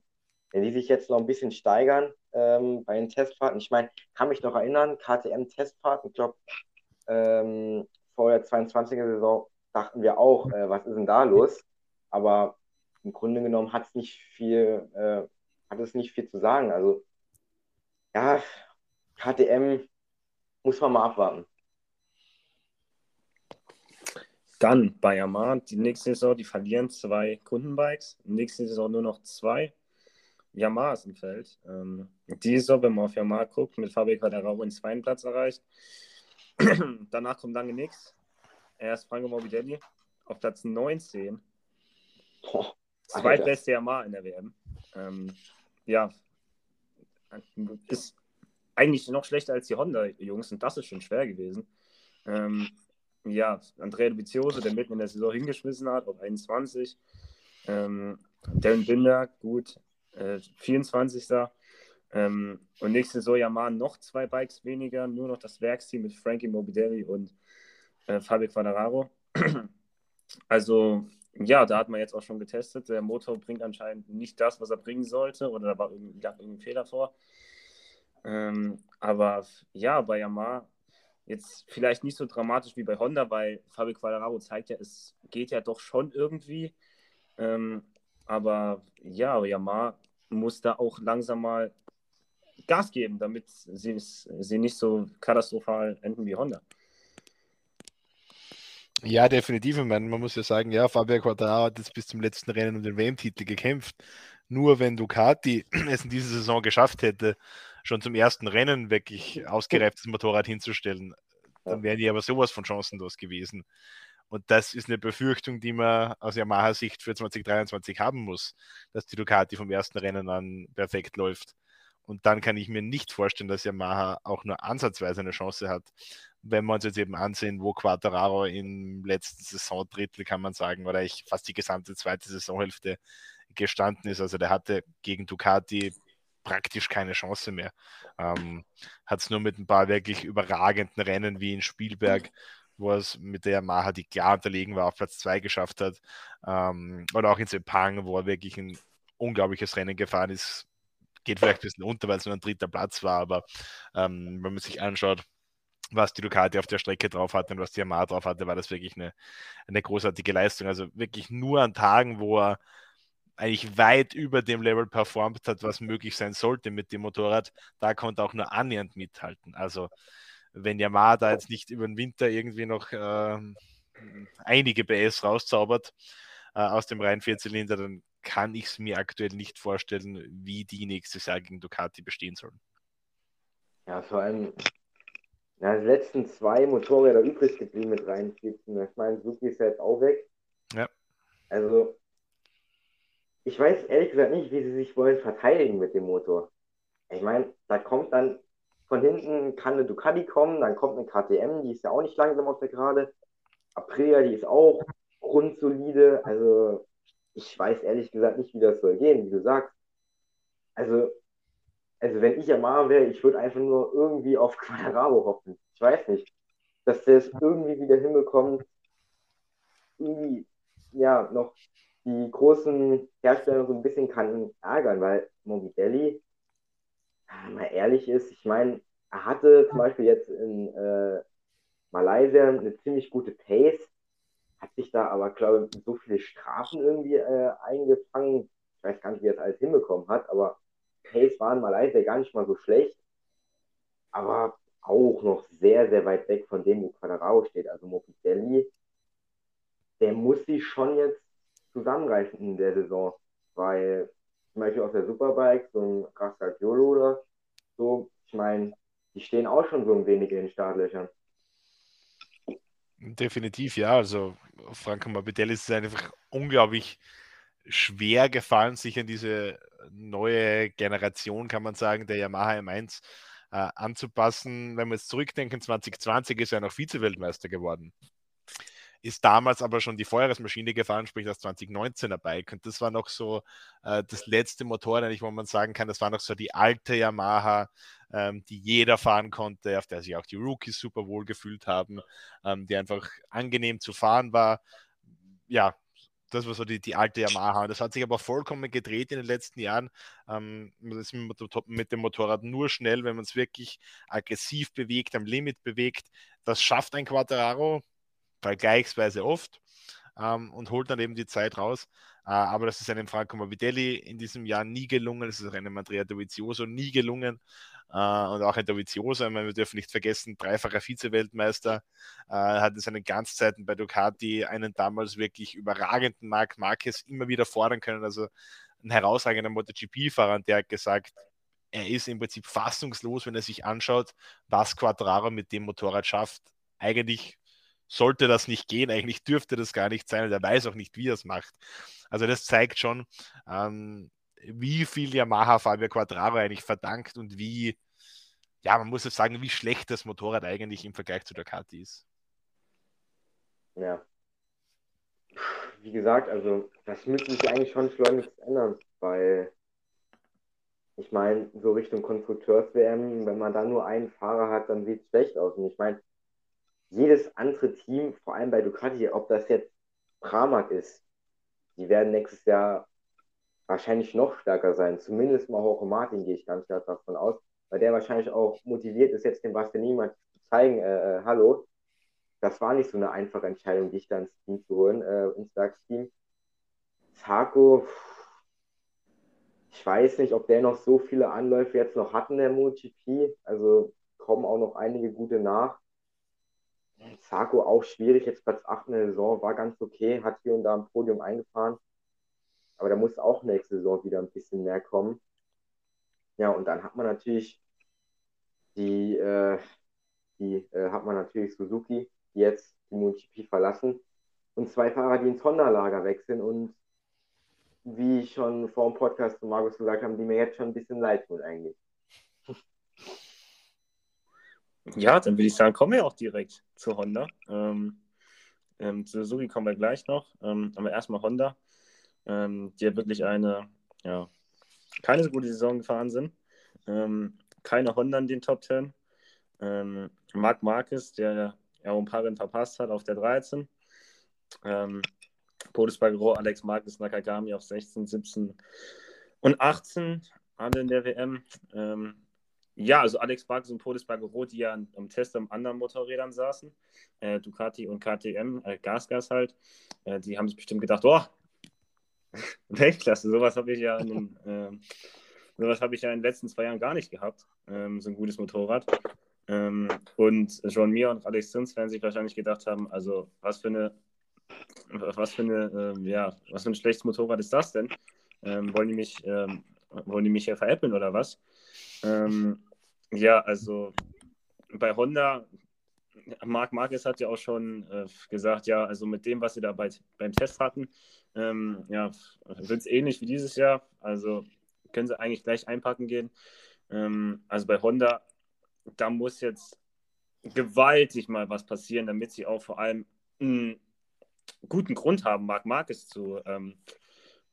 S2: wenn die sich jetzt noch ein bisschen steigern ähm, bei den Testfahrten, ich meine, kann mich noch erinnern, KTM-Testfahrten, ich glaube, ähm, vor der 22er Saison dachten wir auch, äh, was ist denn da los? Aber im Grunde genommen hat es nicht viel, äh, hat es nicht viel zu sagen. Also ja, KTM muss man mal abwarten.
S1: Dann bei Yamaha, die nächste Saison, die verlieren zwei Kundenbikes. Nächste Saison nur noch zwei Yamahas im Feld. Ähm, die Saison, wenn man auf Yamaha guckt, mit Fabio Quadraro den zweiten Platz erreicht. <clears throat> Danach kommt lange nichts. Erst Franco Morbidelli auf Platz 19. Boah, Zweitbeste Yamaha in der WM. Ähm, ja, ist eigentlich noch schlechter als die Honda-Jungs und das ist schon schwer gewesen. Ähm, ja, Andrea Vizioso, der mitten in der Saison hingeschmissen hat, auf 21. Ähm, Darren Binder, gut, äh, 24. Ähm, und nächste Saison Yamaha noch zwei Bikes weniger, nur noch das Werksteam mit Frankie Morbidelli und äh, Fabio Quadraro. <clears throat> also, ja, da hat man jetzt auch schon getestet. Der Motor bringt anscheinend nicht das, was er bringen sollte, oder da war irgendwie, lag irgendein Fehler vor. Ähm, aber ja, bei Yamaha Jetzt vielleicht nicht so dramatisch wie bei Honda, weil Fabio Quadraro zeigt ja, es geht ja doch schon irgendwie. Ähm, aber ja, Yamaha muss da auch langsam mal Gas geben, damit sie, sie nicht so katastrophal enden wie Honda.
S3: Ja, definitiv. Ich meine, man muss ja sagen, ja, Fabio Quadraro hat jetzt bis zum letzten Rennen um den WM-Titel gekämpft. Nur wenn Ducati <clears throat> es in dieser Saison geschafft hätte, schon zum ersten Rennen wirklich ausgereiftes Motorrad hinzustellen, dann wären die aber sowas von chancenlos gewesen. Und das ist eine Befürchtung, die man aus Yamaha-Sicht für 2023 haben muss, dass die Ducati vom ersten Rennen an perfekt läuft. Und dann kann ich mir nicht vorstellen, dass Yamaha auch nur ansatzweise eine Chance hat. Wenn wir uns jetzt eben ansehen, wo Quattararo im letzten Saisondrittel, kann man sagen, oder ich fast die gesamte zweite Saisonhälfte gestanden ist. Also der hatte gegen Ducati praktisch keine Chance mehr. Ähm, Hat es nur mit ein paar wirklich überragenden Rennen wie in Spielberg, wo es mit der Yamaha, die klar unterlegen war, auf Platz 2 geschafft hat. Ähm, oder auch in Sepang, wo er wirklich ein unglaubliches Rennen gefahren ist. Geht vielleicht ein bisschen unter, weil es nur ein dritter Platz war, aber ähm, wenn man sich anschaut, was die Ducati auf der Strecke drauf hatte und was die Yamaha drauf hatte, war das wirklich eine, eine großartige Leistung. Also wirklich nur an Tagen, wo er eigentlich weit über dem Level performt hat, was möglich sein sollte mit dem Motorrad, da konnte auch nur annähernd mithalten. Also wenn Yamaha da jetzt nicht über den Winter irgendwie noch äh, einige PS rauszaubert äh, aus dem reinen Vierzylinder, dann kann ich es mir aktuell nicht vorstellen, wie die nächstes Jahr gegen Ducati bestehen sollen.
S2: Ja, vor allem ja, die letzten zwei Motorräder übrig geblieben mit rein. Ich meine, Suki ist ja jetzt auch weg.
S3: Ja.
S2: Also ich weiß ehrlich gesagt nicht, wie sie sich wollen verteidigen mit dem Motor. Ich meine, da kommt dann von hinten kann eine Ducati kommen, dann kommt eine KTM, die ist ja auch nicht langsam auf der Gerade. Aprilia, die ist auch grundsolide. Also ich weiß ehrlich gesagt nicht, wie das soll gehen, wie du sagst. Also, also wenn ich Yamaha wäre, ich würde einfach nur irgendwie auf <laughs> Quadraro hoffen. Ich weiß nicht, dass der es irgendwie wieder hinbekommt, irgendwie ja noch die großen Hersteller so ein bisschen kann ärgern, weil Morbidelli, mal ehrlich ist, ich meine, er hatte zum Beispiel jetzt in äh, Malaysia eine ziemlich gute Pace, hat sich da aber, glaube ich, so viele Strafen irgendwie äh, eingefangen. Ich weiß gar nicht, wie er es alles hinbekommen hat, aber Pace war in Malaysia gar nicht mal so schlecht, aber auch noch sehr, sehr weit weg von dem, wo Quadraro steht. Also Morbidelli, der muss sich schon jetzt zusammenreißen in der Saison, weil zum Beispiel auf der Superbike so ein Rascagliolo oder so, ich meine, die stehen auch schon so ein wenig in den Startlöchern.
S3: Definitiv, ja. Also Franco Morbidelli ist einfach unglaublich schwer gefallen, sich an diese neue Generation, kann man sagen, der Yamaha M1 äh, anzupassen. Wenn wir jetzt zurückdenken, 2020 ist er noch Vize-Weltmeister geworden ist damals aber schon die Feuerwersmaschine gefahren, sprich das 2019er Bike. Und das war noch so äh, das letzte Motorrad, wo man sagen kann, das war noch so die alte Yamaha, ähm, die jeder fahren konnte, auf der sich auch die Rookies super wohl gefühlt haben, ähm, die einfach angenehm zu fahren war. Ja, das war so die, die alte Yamaha. Das hat sich aber vollkommen gedreht in den letzten Jahren. Ähm, man ist mit dem Motorrad nur schnell, wenn man es wirklich aggressiv bewegt, am Limit bewegt. Das schafft ein Quattraro vergleichsweise oft ähm, und holt dann eben die Zeit raus. Äh, aber das ist einem Franco Morbidelli in diesem Jahr nie gelungen. Das ist auch einem Andrea Dovizioso nie gelungen. Äh, und auch ein Dovizioso, meine, wir dürfen nicht vergessen, dreifacher Vize-Weltmeister, äh, hat in seinen Ganzzeiten bei Ducati einen damals wirklich überragenden Marc Marquez immer wieder fordern können. Also ein herausragender MotoGP-Fahrer, der hat gesagt, er ist im Prinzip fassungslos, wenn er sich anschaut, was Quattraro mit dem Motorrad schafft. Eigentlich sollte das nicht gehen, eigentlich dürfte das gar nicht sein und er weiß auch nicht, wie er es macht. Also das zeigt schon, ähm, wie viel Yamaha Fabio Quattraro eigentlich verdankt und wie, ja, man muss jetzt sagen, wie schlecht das Motorrad eigentlich im Vergleich zu Ducati ist.
S2: Ja. Wie gesagt, also das müsste sich eigentlich schon schleunigst ändern, weil ich meine, so Richtung Konstrukteurs-WM, wenn man da nur einen Fahrer hat, dann sieht es schlecht aus. Und ich meine, jedes andere Team, vor allem bei Ducati, ob das jetzt Pramac ist, die werden nächstes Jahr wahrscheinlich noch stärker sein. Zumindest mal Jorge Martin gehe ich ganz stark davon aus, weil der wahrscheinlich auch motiviert ist, jetzt dem Bastianini mal zu zeigen, äh, äh, hallo, das war nicht so eine einfache Entscheidung, dich da ins Team zu holen, äh, ins DAX-Team. Zarko, ich weiß nicht, ob der noch so viele Anläufe jetzt noch hat in der MotoGP. Also kommen auch noch einige gute nach. Zarko auch schwierig, jetzt Platz 8 in der Saison, war ganz okay, hat hier und da ein Podium eingefahren. Aber da muss auch nächste Saison wieder ein bisschen mehr kommen. Ja, und dann hat man natürlich die, äh, die äh, hat man natürlich Suzuki, die jetzt die MotoGP verlassen und zwei Fahrer, die ins Honda-Lager wechseln und wie schon vor dem Podcast von Markus gesagt haben, die mir jetzt schon ein bisschen leid tun eigentlich.
S1: Ja, dann würde ich sagen, kommen wir auch direkt zu Honda. Ähm, ähm, zu Suzuki kommen wir gleich noch. Ähm, aber erstmal Honda, ähm, die ja wirklich eine, ja, keine so gute Saison gefahren sind. Ähm, keine Honda in den Top 10. Ähm, Marc Marquez, der ja ein paar Rennen verpasst hat, auf der 13. Ähm, Podus Alex Marquez, Nakagami auf 16, 17 und 18, alle in der WM. Ähm, ja, also Alex Marquez und Podus Bagro, die ja am Test am anderen Motorrädern saßen, äh, Ducati und KTM, äh, Gasgas halt, äh, die haben sich bestimmt gedacht, oh, <laughs> Weltklasse, sowas habe ich ja in den, <laughs> äh, sowas habe ich ja in den letzten zwei Jahren gar nicht gehabt, ähm, so ein gutes Motorrad. Ähm, und John Mir und Alex Sims werden sich wahrscheinlich gedacht haben, also was für eine was für eine, äh, ja, was für ein schlechtes Motorrad ist das denn? Ähm, wollen die mich, ähm, wollen die mich ja veräppeln oder was? Ähm, ja, also bei Honda, Marc Marquez hat ja auch schon äh, gesagt, ja, also mit dem, was sie da bei, beim Test hatten, ähm, ja, wird es ähnlich wie dieses Jahr. Also können sie eigentlich gleich einpacken gehen. Ähm, also bei Honda, da muss jetzt gewaltig mal was passieren, damit sie auch vor allem mh, guten Grund haben, Marc Marquez zu ähm,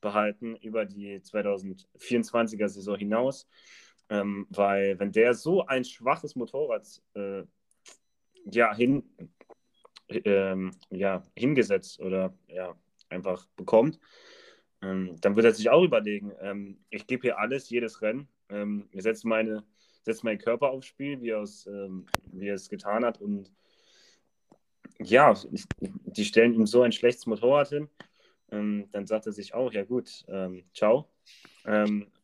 S1: behalten über die 2024er Saison hinaus. Ähm, weil wenn der so ein schwaches Motorrad äh, ja, hin, ähm, ja, hingesetzt oder ja, einfach bekommt, ähm, dann wird er sich auch überlegen, ähm, ich gebe hier alles, jedes Rennen, ähm, ich setze meine, setze meinen Körper aufs Spiel, wie er, es, ähm, wie er es getan hat und ja, die stellen ihm so ein schlechtes Motorrad hin. Dann sagt er sich auch, ja gut, ciao,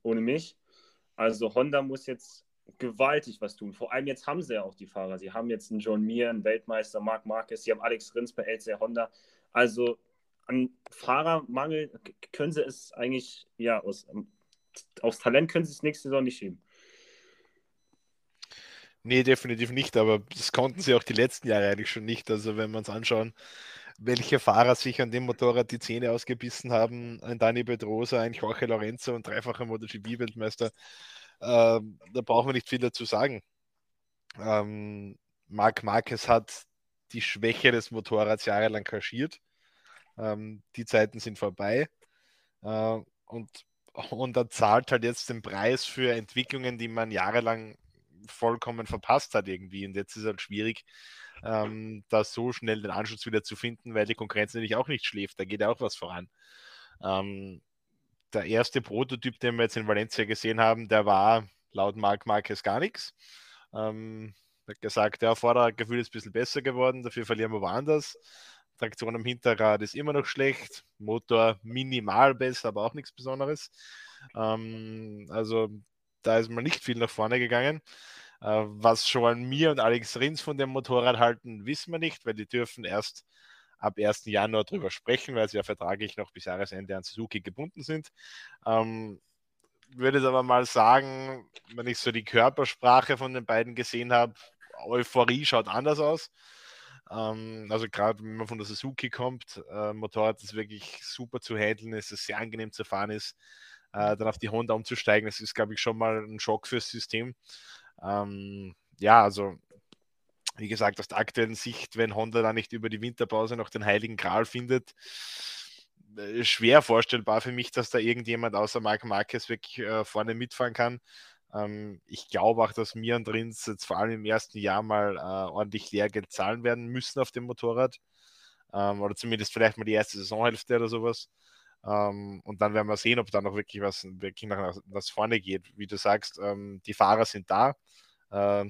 S1: ohne mich. Also Honda muss jetzt gewaltig was tun. Vor allem jetzt haben sie ja auch die Fahrer. Sie haben jetzt einen John Mir, einen Weltmeister, Marc Marquez, sie haben Alex Rins bei LCR Honda. Also an Fahrermangel können sie es eigentlich, ja, aus, aufs Talent können sie es nächste Saison nicht schieben.
S3: Nee, definitiv nicht, aber das konnten sie auch die letzten Jahre eigentlich schon nicht. Also wenn wir uns anschauen, welche Fahrer sich an dem Motorrad die Zähne ausgebissen haben, ein Dani Pedrosa, ein Jorge Lorenzo und dreifacher MotoGP-Weltmeister, äh, da brauchen wir nicht viel dazu sagen. Ähm, Marc Marquez hat die Schwäche des Motorrads jahrelang kaschiert. Ähm, die Zeiten sind vorbei. Äh, und, und er zahlt halt jetzt den Preis für Entwicklungen, die man jahrelang vollkommen verpasst hat irgendwie. Und jetzt ist halt schwierig, ähm, da so schnell den Anschluss wieder zu finden, weil die Konkurrenz natürlich auch nicht schläft. Da geht ja auch was voran. Ähm, der erste Prototyp, den wir jetzt in Valencia gesehen haben, der war laut Marc Marquez gar nichts. Ähm, hat gesagt, der Vordergefühl ist ein bisschen besser geworden, dafür verlieren wir woanders. Traktion am Hinterrad ist immer noch schlecht. Motor minimal besser, aber auch nichts Besonderes. Ähm, also da ist mal nicht viel nach vorne gegangen. Äh, was schon mir und Alex Rins von dem Motorrad halten, wissen wir nicht, weil die dürfen erst ab 1. Januar darüber sprechen, weil sie ja vertraglich noch bis Jahresende an Suzuki gebunden sind. Ähm, würde es aber mal sagen, wenn ich so die Körpersprache von den beiden gesehen habe, Euphorie schaut anders aus. Ähm, also gerade wenn man von der Suzuki kommt, äh, Motorrad ist wirklich super zu handeln, es ist sehr angenehm zu fahren ist. Äh, dann auf die Honda umzusteigen, das ist, glaube ich, schon mal ein Schock fürs System. Ähm, ja, also wie gesagt, aus der aktuellen Sicht, wenn Honda da nicht über die Winterpause noch den Heiligen Gral findet, äh, schwer vorstellbar für mich, dass da irgendjemand außer Marc Marquez wirklich äh, vorne mitfahren kann. Ähm, ich glaube auch, dass mir und Rins jetzt vor allem im ersten Jahr mal äh, ordentlich Lehrgeld zahlen werden müssen auf dem Motorrad. Ähm, oder zumindest vielleicht mal die erste Saisonhälfte oder sowas. Ähm, und dann werden wir sehen, ob da noch wirklich was wirklich nach, nach vorne geht. Wie du sagst, ähm, die Fahrer sind da. Äh,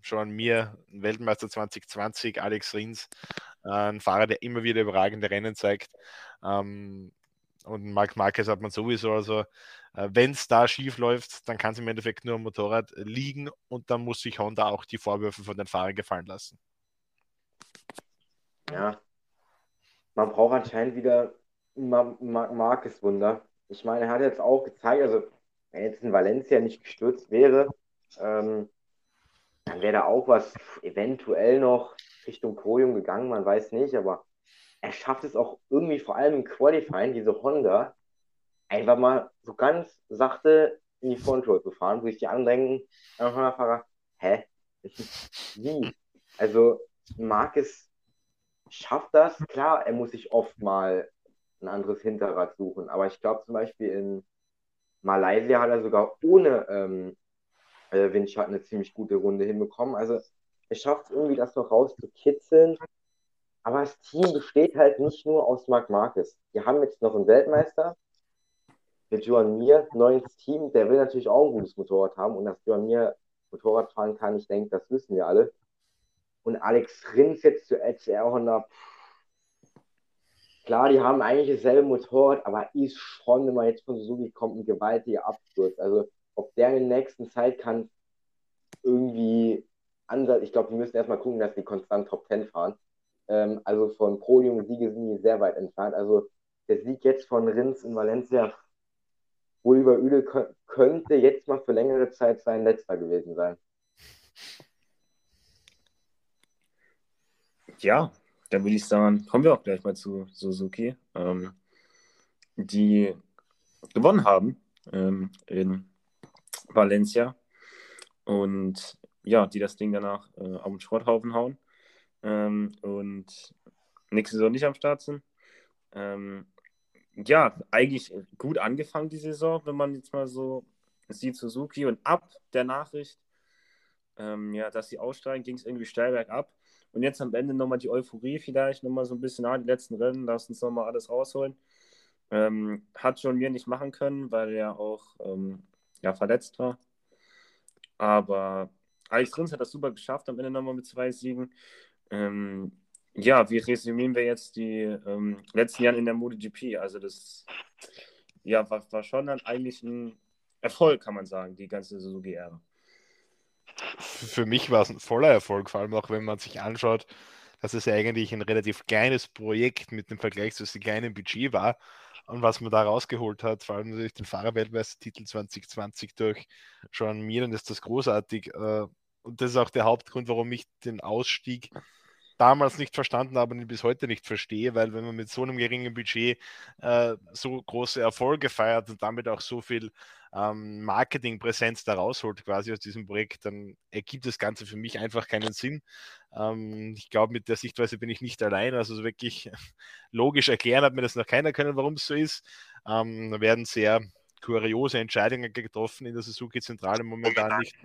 S3: schon mir, Weltmeister 2020, Alex Rins, äh, ein Fahrer, der immer wieder überragende Rennen zeigt. Ähm, und Marc Marquez hat man sowieso. Also, äh, wenn es da schief läuft, dann kann es im Endeffekt nur am Motorrad liegen und dann muss sich Honda auch die Vorwürfe von den Fahrern gefallen lassen.
S2: Ja, man braucht anscheinend wieder Marc Marquez Wunder. Ich meine, er hat jetzt auch gezeigt, also wenn jetzt in Valencia nicht gestürzt wäre, ähm, dann wäre da auch was eventuell noch Richtung Podium gegangen, man weiß nicht, aber er schafft es auch irgendwie, vor allem im Qualifying, diese Honda, einfach mal so ganz sachte in die Frontrow zu fahren, wo sich die anderen denken, Honda-Fahrer, hä? Wie? Also, Marcus schafft das, klar, er muss sich oft mal ein anderes Hinterrad suchen, aber ich glaube zum Beispiel in Malaysia hat er sogar ohne ähm, äh, Windschatten eine ziemlich gute Runde hinbekommen. Also er schafft es irgendwie, das noch rauszukitzeln. Aber das Team besteht halt nicht nur aus Marc Marquez. Wir haben jetzt noch einen Weltmeister, der Joan Mir, neues Team, der will natürlich auch ein gutes Motorrad haben und dass Joan Mir Motorrad fahren kann, ich denke, das wissen wir alle. Und Alex Rins jetzt zu HR Honda, klar, die haben eigentlich dasselbe Motorrad, aber ist schon, wenn man jetzt von Suzuki kommt, ein gewaltiger Absturz. Also ob der in der nächsten Zeit kann irgendwie anders, ich glaube, die müssen erstmal gucken, dass die konstant Top 10 fahren. Ähm, also von Podium und Siege sind die sehr weit entfernt. Also der Sieg jetzt von Rins in Valencia, wohl über Üdel, könnte jetzt mal für längere Zeit sein letzter gewesen sein.
S1: Ja, dann würde ich sagen, kommen wir auch gleich mal zu Suzuki, ähm, die gewonnen haben ähm, in Valencia. Und ja, die das Ding danach äh, auf den Schrotthaufen hauen. Ähm, und nächste Saison nicht am Start sind. Ähm, ja, eigentlich gut angefangen die Saison, wenn man jetzt mal so sieht, Suzuki. Und ab der Nachricht, ähm, ja, dass sie aussteigen, ging es irgendwie steil bergab. Und jetzt am Ende nochmal die Euphorie vielleicht, nochmal so ein bisschen, ah, die letzten Rennen, lass uns nochmal alles rausholen. Ähm, hat schon mir nicht machen können, weil er auch ähm, ja, verletzt war. Aber Alex Rins hat das super geschafft, am Ende nochmal mit zwei Siegen. Ähm, ja, wie resümieren wir jetzt die ähm, letzten Jahre in der MotoGP? Also das ja, war, war schon dann eigentlich ein Erfolg, kann man sagen, die ganze Suzuki-Ära.
S3: Für mich war es ein voller Erfolg, vor allem auch wenn man sich anschaut, dass es eigentlich ein relativ kleines Projekt mit dem Vergleich zu diesem kleinen Budget war und was man da rausgeholt hat, vor allem natürlich den Fahrerweltmeistertitel 2020 durch Sean Mir, ist das großartig. Äh, und das ist auch der Hauptgrund, warum ich den Ausstieg damals nicht verstanden habe und bis heute nicht verstehe, weil wenn man mit so einem geringen Budget äh, so große Erfolge feiert und damit auch so viel ähm, Marketingpräsenz da rausholt quasi aus diesem Projekt, dann ergibt das Ganze für mich einfach keinen Sinn. Ähm, ich glaube, mit der Sichtweise bin ich nicht allein. Also wirklich <laughs> logisch erklären hat mir das noch keiner können, warum es so ist. Ähm, werden sehr kuriose Entscheidungen getroffen in der Suzuki-Zentrale momentan nicht,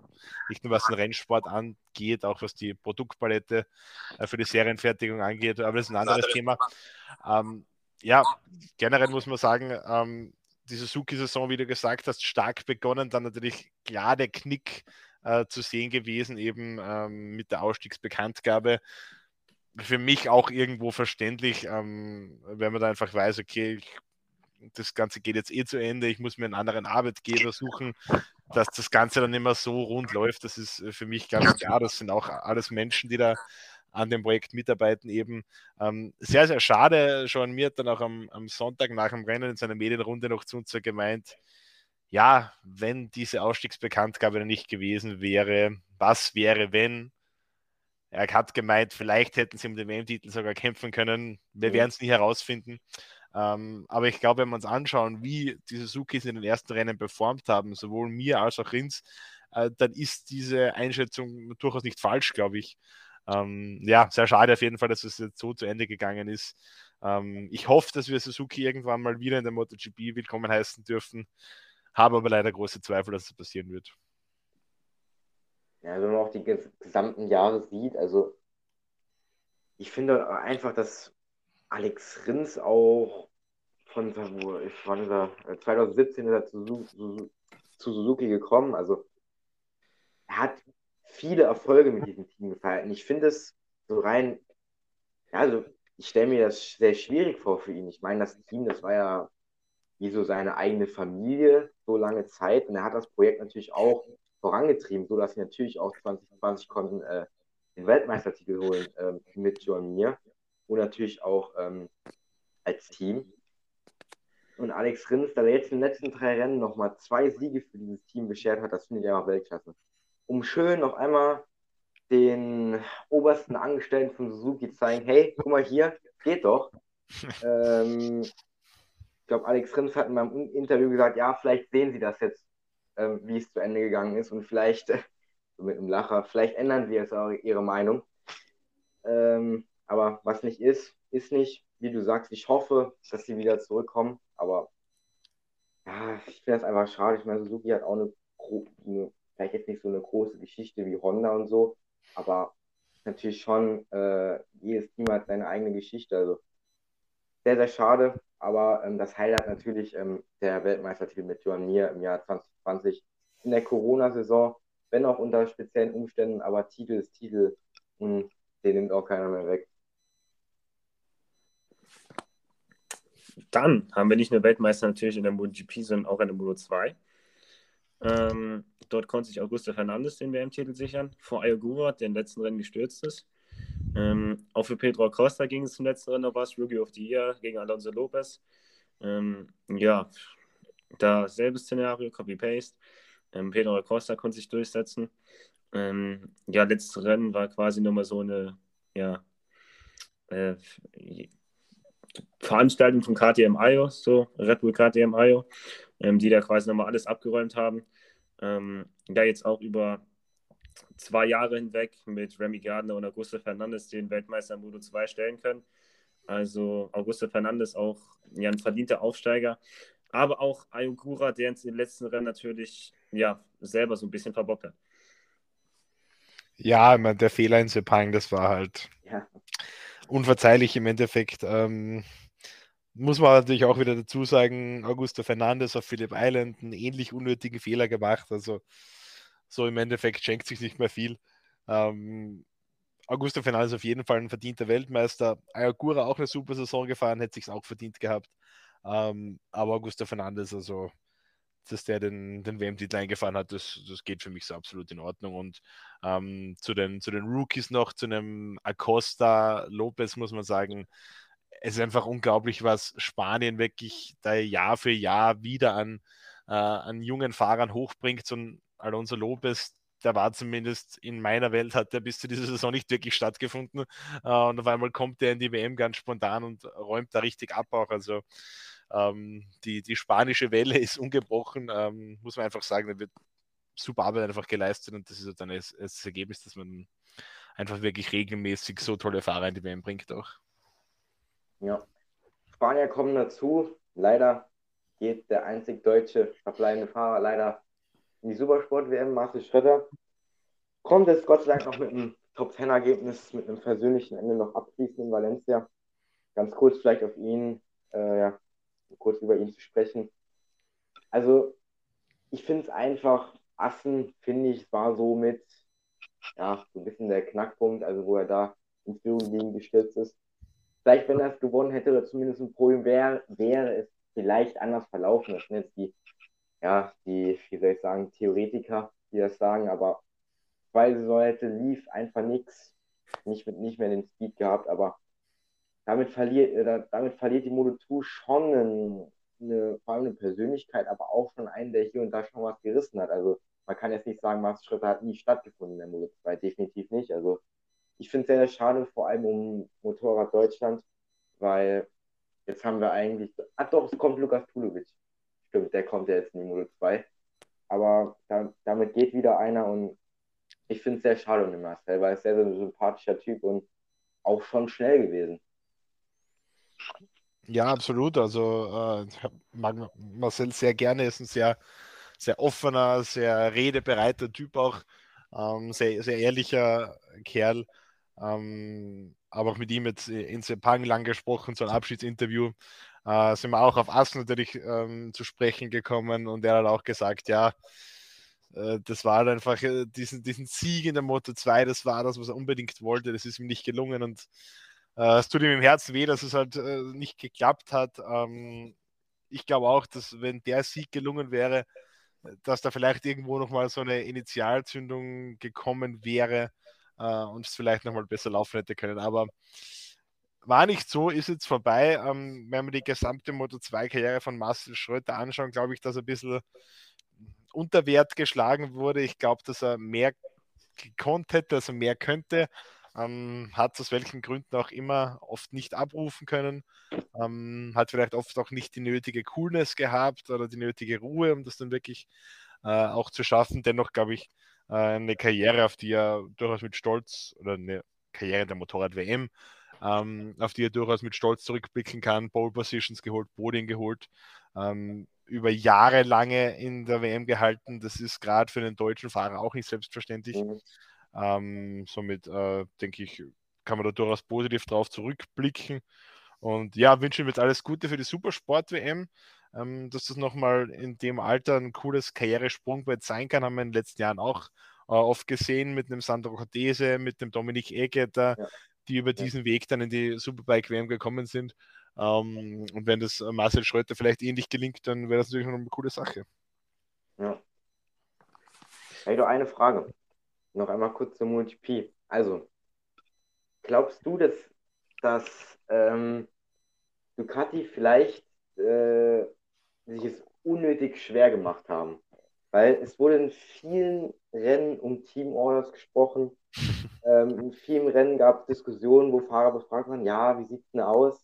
S3: nicht nur was den Rennsport angeht, auch was die Produktpalette äh, für die Serienfertigung angeht, aber das ist ein anderes Thema. Ähm, ja, generell muss man sagen, ähm, die Suzuki-Saison, wie du gesagt hast, stark begonnen, dann natürlich klar der Knick äh, zu sehen gewesen, eben ähm, mit der Ausstiegsbekanntgabe. für mich auch irgendwo verständlich, ähm, wenn man da einfach weiß, okay, ich, das Ganze geht jetzt eh zu Ende, ich muss mir einen anderen Arbeitgeber suchen, dass das Ganze dann immer so rund läuft, das ist für mich ganz klar. Das sind auch alles Menschen, die da an dem Projekt mitarbeiten, eben ähm, sehr, sehr schade. Schon mir hat dann auch am, am Sonntag nach dem Rennen in seiner Medienrunde noch zu uns gemeint, ja, wenn diese Ausstiegsbekanntgabe nicht gewesen wäre, was wäre, wenn? Er hat gemeint, vielleicht hätten sie um den WM-Titel sogar kämpfen können. Wir werden es nie herausfinden. Ähm, aber ich glaube, wenn wir uns anschauen, wie die Suzukis in den ersten Rennen performt haben, sowohl mir als auch Rins, äh, dann ist diese Einschätzung durchaus nicht falsch, glaube ich. Ähm, ja, sehr schade auf jeden Fall, dass es jetzt so zu Ende gegangen ist. Ähm, ich hoffe, dass wir Suzuki irgendwann mal wieder in der MotoGP willkommen heißen dürfen. Habe aber leider große Zweifel, dass es passieren wird.
S2: Ja, wenn man auch die gesamten Jahre sieht, also ich finde einfach, dass Alex Rins auch von, ich war 2017 ist er zu, zu, zu Suzuki gekommen, also er hat viele Erfolge mit diesem Team gefeiert. Und ich finde es so rein, ja, also ich stelle mir das sehr schwierig vor für ihn. Ich meine, das Team, das war ja wie so seine eigene Familie so lange Zeit und er hat das Projekt natürlich auch vorangetrieben, sodass sie natürlich auch 2020 konnten äh, den Weltmeistertitel holen äh, mit John Mir und natürlich auch ähm, als Team. Und Alex Rins, der jetzt in den letzten drei Rennen nochmal zwei Siege für dieses Team beschert hat, das finde ich auch Weltklasse um schön auf einmal den obersten Angestellten von Suzuki zeigen, hey, guck mal hier, geht doch. <laughs> ähm, ich glaube, Alex Rins hat in meinem Interview gesagt, ja, vielleicht sehen Sie das jetzt, ähm, wie es zu Ende gegangen ist und vielleicht, äh, <laughs> so mit einem Lacher, vielleicht ändern Sie jetzt auch Ihre Meinung. Ähm, aber was nicht ist, ist nicht. Wie du sagst, ich hoffe, dass sie wieder zurückkommen, aber ja, ich finde das einfach schade. Ich meine, Suzuki hat auch eine, eine vielleicht jetzt nicht so eine große Geschichte wie Honda und so, aber natürlich schon, äh, jedes Team hat seine eigene Geschichte. Also sehr, sehr schade, aber ähm, das Highlight natürlich ähm, der Weltmeistertitel mit Joan Mir im Jahr 2020 in der Corona-Saison, wenn auch unter speziellen Umständen, aber Titel ist Titel und den nimmt auch keiner mehr weg.
S1: Dann haben wir nicht nur Weltmeister natürlich in der MotoGP, sondern auch in der Moto 2. Ähm, dort konnte sich Augusto Fernandes den WM-Titel sichern, vor Ayogura, der im letzten Rennen gestürzt ist. Ähm, auch für Pedro Acosta ging es zum letzten Rennen noch was, Rookie of the Year gegen Alonso Lopez. Ähm, ja, dasselbe Szenario, Copy-Paste. Ähm, Pedro Acosta konnte sich durchsetzen. Ähm, ja, letztes Rennen war quasi nochmal so eine, ja, äh, Veranstaltung von KTM IO, so Red Bull KTM IO, ähm, die da quasi nochmal alles abgeräumt haben. Ähm, ja, jetzt auch über zwei Jahre hinweg mit Remy Gardner und Augusto Fernandes den Weltmeister in Moto 2 stellen können. Also Augusto Fernandes auch ja, ein verdienter Aufsteiger. Aber auch Ayogura, der in den letzten Rennen natürlich ja, selber so ein bisschen verbockt hat.
S3: Ja, der Fehler in Sepang, das war halt ja. Unverzeihlich im Endeffekt. Ähm, muss man natürlich auch wieder dazu sagen, Augusto Fernandes auf Phillip Island einen ähnlich unnötigen Fehler gemacht. Also so im Endeffekt schenkt sich nicht mehr viel. Ähm, Augusto Fernandes auf jeden Fall ein verdienter Weltmeister. Ayagura auch eine super Saison gefahren, hätte sich auch verdient gehabt. Ähm, aber Augusto Fernandes, also dass der den, den WM-Titel eingefahren hat, das, das geht für mich so absolut in Ordnung. Und ähm, zu, den, zu den Rookies noch, zu einem Acosta Lopez muss man sagen, es ist einfach unglaublich, was Spanien wirklich da Jahr für Jahr wieder an, äh, an jungen Fahrern hochbringt. So ein Alonso Lopez, der war zumindest in meiner Welt, hat der bis zu dieser Saison nicht wirklich stattgefunden. Äh, und auf einmal kommt der in die WM ganz spontan und räumt da richtig ab auch. Also ähm, die, die spanische Welle ist ungebrochen, ähm, muss man einfach sagen, da wird super Arbeit einfach geleistet und das ist dann das, das Ergebnis, dass man einfach wirklich regelmäßig so tolle Fahrer in die WM bringt auch.
S2: Ja. Spanier kommen dazu. Leider geht der einzig deutsche verbleibende Fahrer leider in die Supersport-WM, Marcel Schröder. Kommt es Gott sei Dank noch mit einem Top-10-Ergebnis, mit einem persönlichen Ende noch abschließen in Valencia. Ganz kurz vielleicht auf ihn, äh, ja, kurz über ihn zu sprechen. Also, ich finde es einfach, Assen, finde ich, war so mit, ja, so ein bisschen der Knackpunkt, also wo er da in Führung gestürzt ist. Vielleicht, wenn er es gewonnen hätte oder zumindest ein Podium wäre, wäre es vielleicht anders verlaufen. Das sind jetzt die, ja, die, wie soll ich sagen, Theoretiker, die das sagen, aber weil sie so hätte, lief einfach nichts. Nicht, nicht mehr den Speed gehabt, aber damit verliert, damit verliert die Moto 2 schon einen, eine, vor allem eine Persönlichkeit, aber auch schon einen, der hier und da schon was gerissen hat. Also man kann jetzt nicht sagen, Max Schritte hat nie stattgefunden in der Moto 2, definitiv nicht. Also ich finde es sehr, sehr schade, vor allem um Motorrad Deutschland, weil jetzt haben wir eigentlich, ah doch, es kommt Lukas Tulovic. Stimmt, der kommt ja jetzt in die Moto 2. Aber da, damit geht wieder einer und ich finde es sehr schade um den Marcel, weil er ist sehr, sehr sympathischer Typ und auch schon schnell gewesen.
S3: Ja, absolut. Also äh, mag Marcel sehr gerne, ist ein sehr, sehr offener, sehr redebereiter Typ auch, ähm, sehr, sehr ehrlicher Kerl. Ähm, aber auch mit ihm jetzt in Sepang lang gesprochen, so ein Abschiedsinterview. Äh, sind wir auch auf Ass natürlich ähm, zu sprechen gekommen und er hat auch gesagt, ja, äh, das war halt einfach äh, diesen, diesen Sieg in der Moto 2, das war das, was er unbedingt wollte. Das ist ihm nicht gelungen und äh, es tut ihm im Herzen weh, dass es halt äh, nicht geklappt hat. Ähm, ich glaube auch, dass wenn der Sieg gelungen wäre, dass da vielleicht irgendwo nochmal so eine Initialzündung gekommen wäre äh, und es vielleicht nochmal besser laufen hätte können. Aber war nicht so, ist jetzt vorbei. Ähm, wenn wir die gesamte Moto 2-Karriere von Marcel Schröter anschauen, glaube ich, dass er ein bisschen unter Wert geschlagen wurde. Ich glaube, dass er mehr gekonnt hätte, dass er mehr könnte. Ähm, hat aus welchen Gründen auch immer oft nicht abrufen können. Ähm, hat vielleicht oft auch nicht die nötige Coolness gehabt oder die nötige Ruhe, um das dann wirklich äh, auch zu schaffen. Dennoch glaube ich, äh, eine Karriere, auf die er durchaus mit Stolz oder eine Karriere der Motorrad-WM, ähm, auf die er durchaus mit Stolz zurückblicken kann. Pole Positions geholt, Bodien geholt, ähm, über Jahre lange in der WM gehalten. Das ist gerade für einen deutschen Fahrer auch nicht selbstverständlich. Mhm. Ähm, somit äh, denke ich, kann man da durchaus positiv drauf zurückblicken. Und ja, wünsche ihm jetzt alles Gute für die Supersport-WM. Ähm, dass das nochmal in dem Alter ein cooles Karrieresprungbrett sein kann, haben wir in den letzten Jahren auch äh, oft gesehen mit dem Sandro Cortese, mit dem Dominik Egeter, ja. die über diesen Weg dann in die Superbike-WM gekommen sind. Ähm, und wenn das Marcel Schröter vielleicht ähnlich gelingt, dann wäre das natürlich noch eine coole Sache.
S2: Ja. Hey, doch eine Frage. Noch einmal kurz zum MotoGP. Also, glaubst du, dass, dass ähm, Ducati vielleicht äh, sich es unnötig schwer gemacht haben? Weil es wurde in vielen Rennen um Team Orders gesprochen. <laughs> ähm, in vielen Rennen gab es Diskussionen, wo Fahrer befragt waren, ja, wie sieht es denn aus?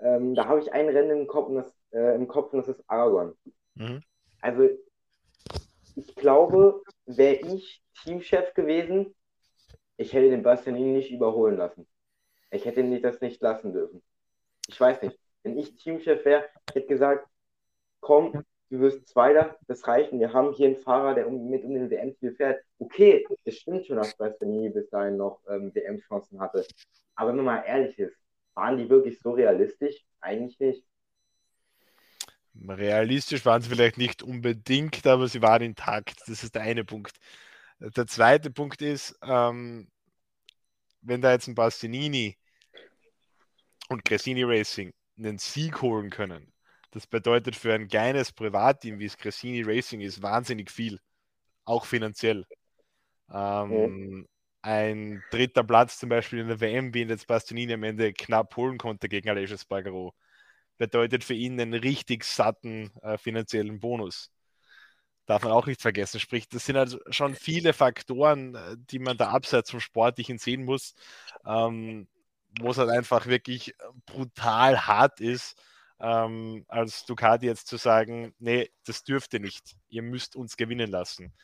S2: Ähm, da habe ich ein Rennen im Kopf und das, äh, im Kopf und das ist Aragon. Mhm. Also ich glaube, wäre ich Teamchef gewesen, ich hätte den Bastianini nicht überholen lassen. Ich hätte ihn das nicht lassen dürfen. Ich weiß nicht. Wenn ich Teamchef wäre, hätte gesagt, komm, du wirst Zweiter, das reicht. Wir haben hier einen Fahrer, der mit um den WM-Titel fährt. Okay, es stimmt schon, dass Bastianini bis dahin noch ähm, WM-Chancen hatte. Aber wenn man mal ehrlich ist, waren die wirklich so realistisch? Eigentlich nicht.
S3: Realistisch waren sie vielleicht nicht unbedingt, aber sie waren intakt. Das ist der eine Punkt. Der zweite Punkt ist, ähm, wenn da jetzt ein Bastianini und Cressini Racing einen Sieg holen können, das bedeutet für ein kleines Privatteam, wie es Cressini Racing ist, wahnsinnig viel. Auch finanziell. Ähm, mhm. Ein dritter Platz zum Beispiel in der WM, wie ihn jetzt Bastianini am Ende knapp holen konnte gegen Aleix Spargaro, bedeutet für ihn einen richtig satten äh, finanziellen Bonus. Darf man auch nicht vergessen. Sprich, das sind also schon viele Faktoren, äh, die man da abseits vom Sportlichen sehen muss, ähm, wo es halt einfach wirklich brutal hart ist, ähm, als Ducati jetzt zu sagen, nee, das dürft ihr nicht. Ihr müsst uns gewinnen lassen.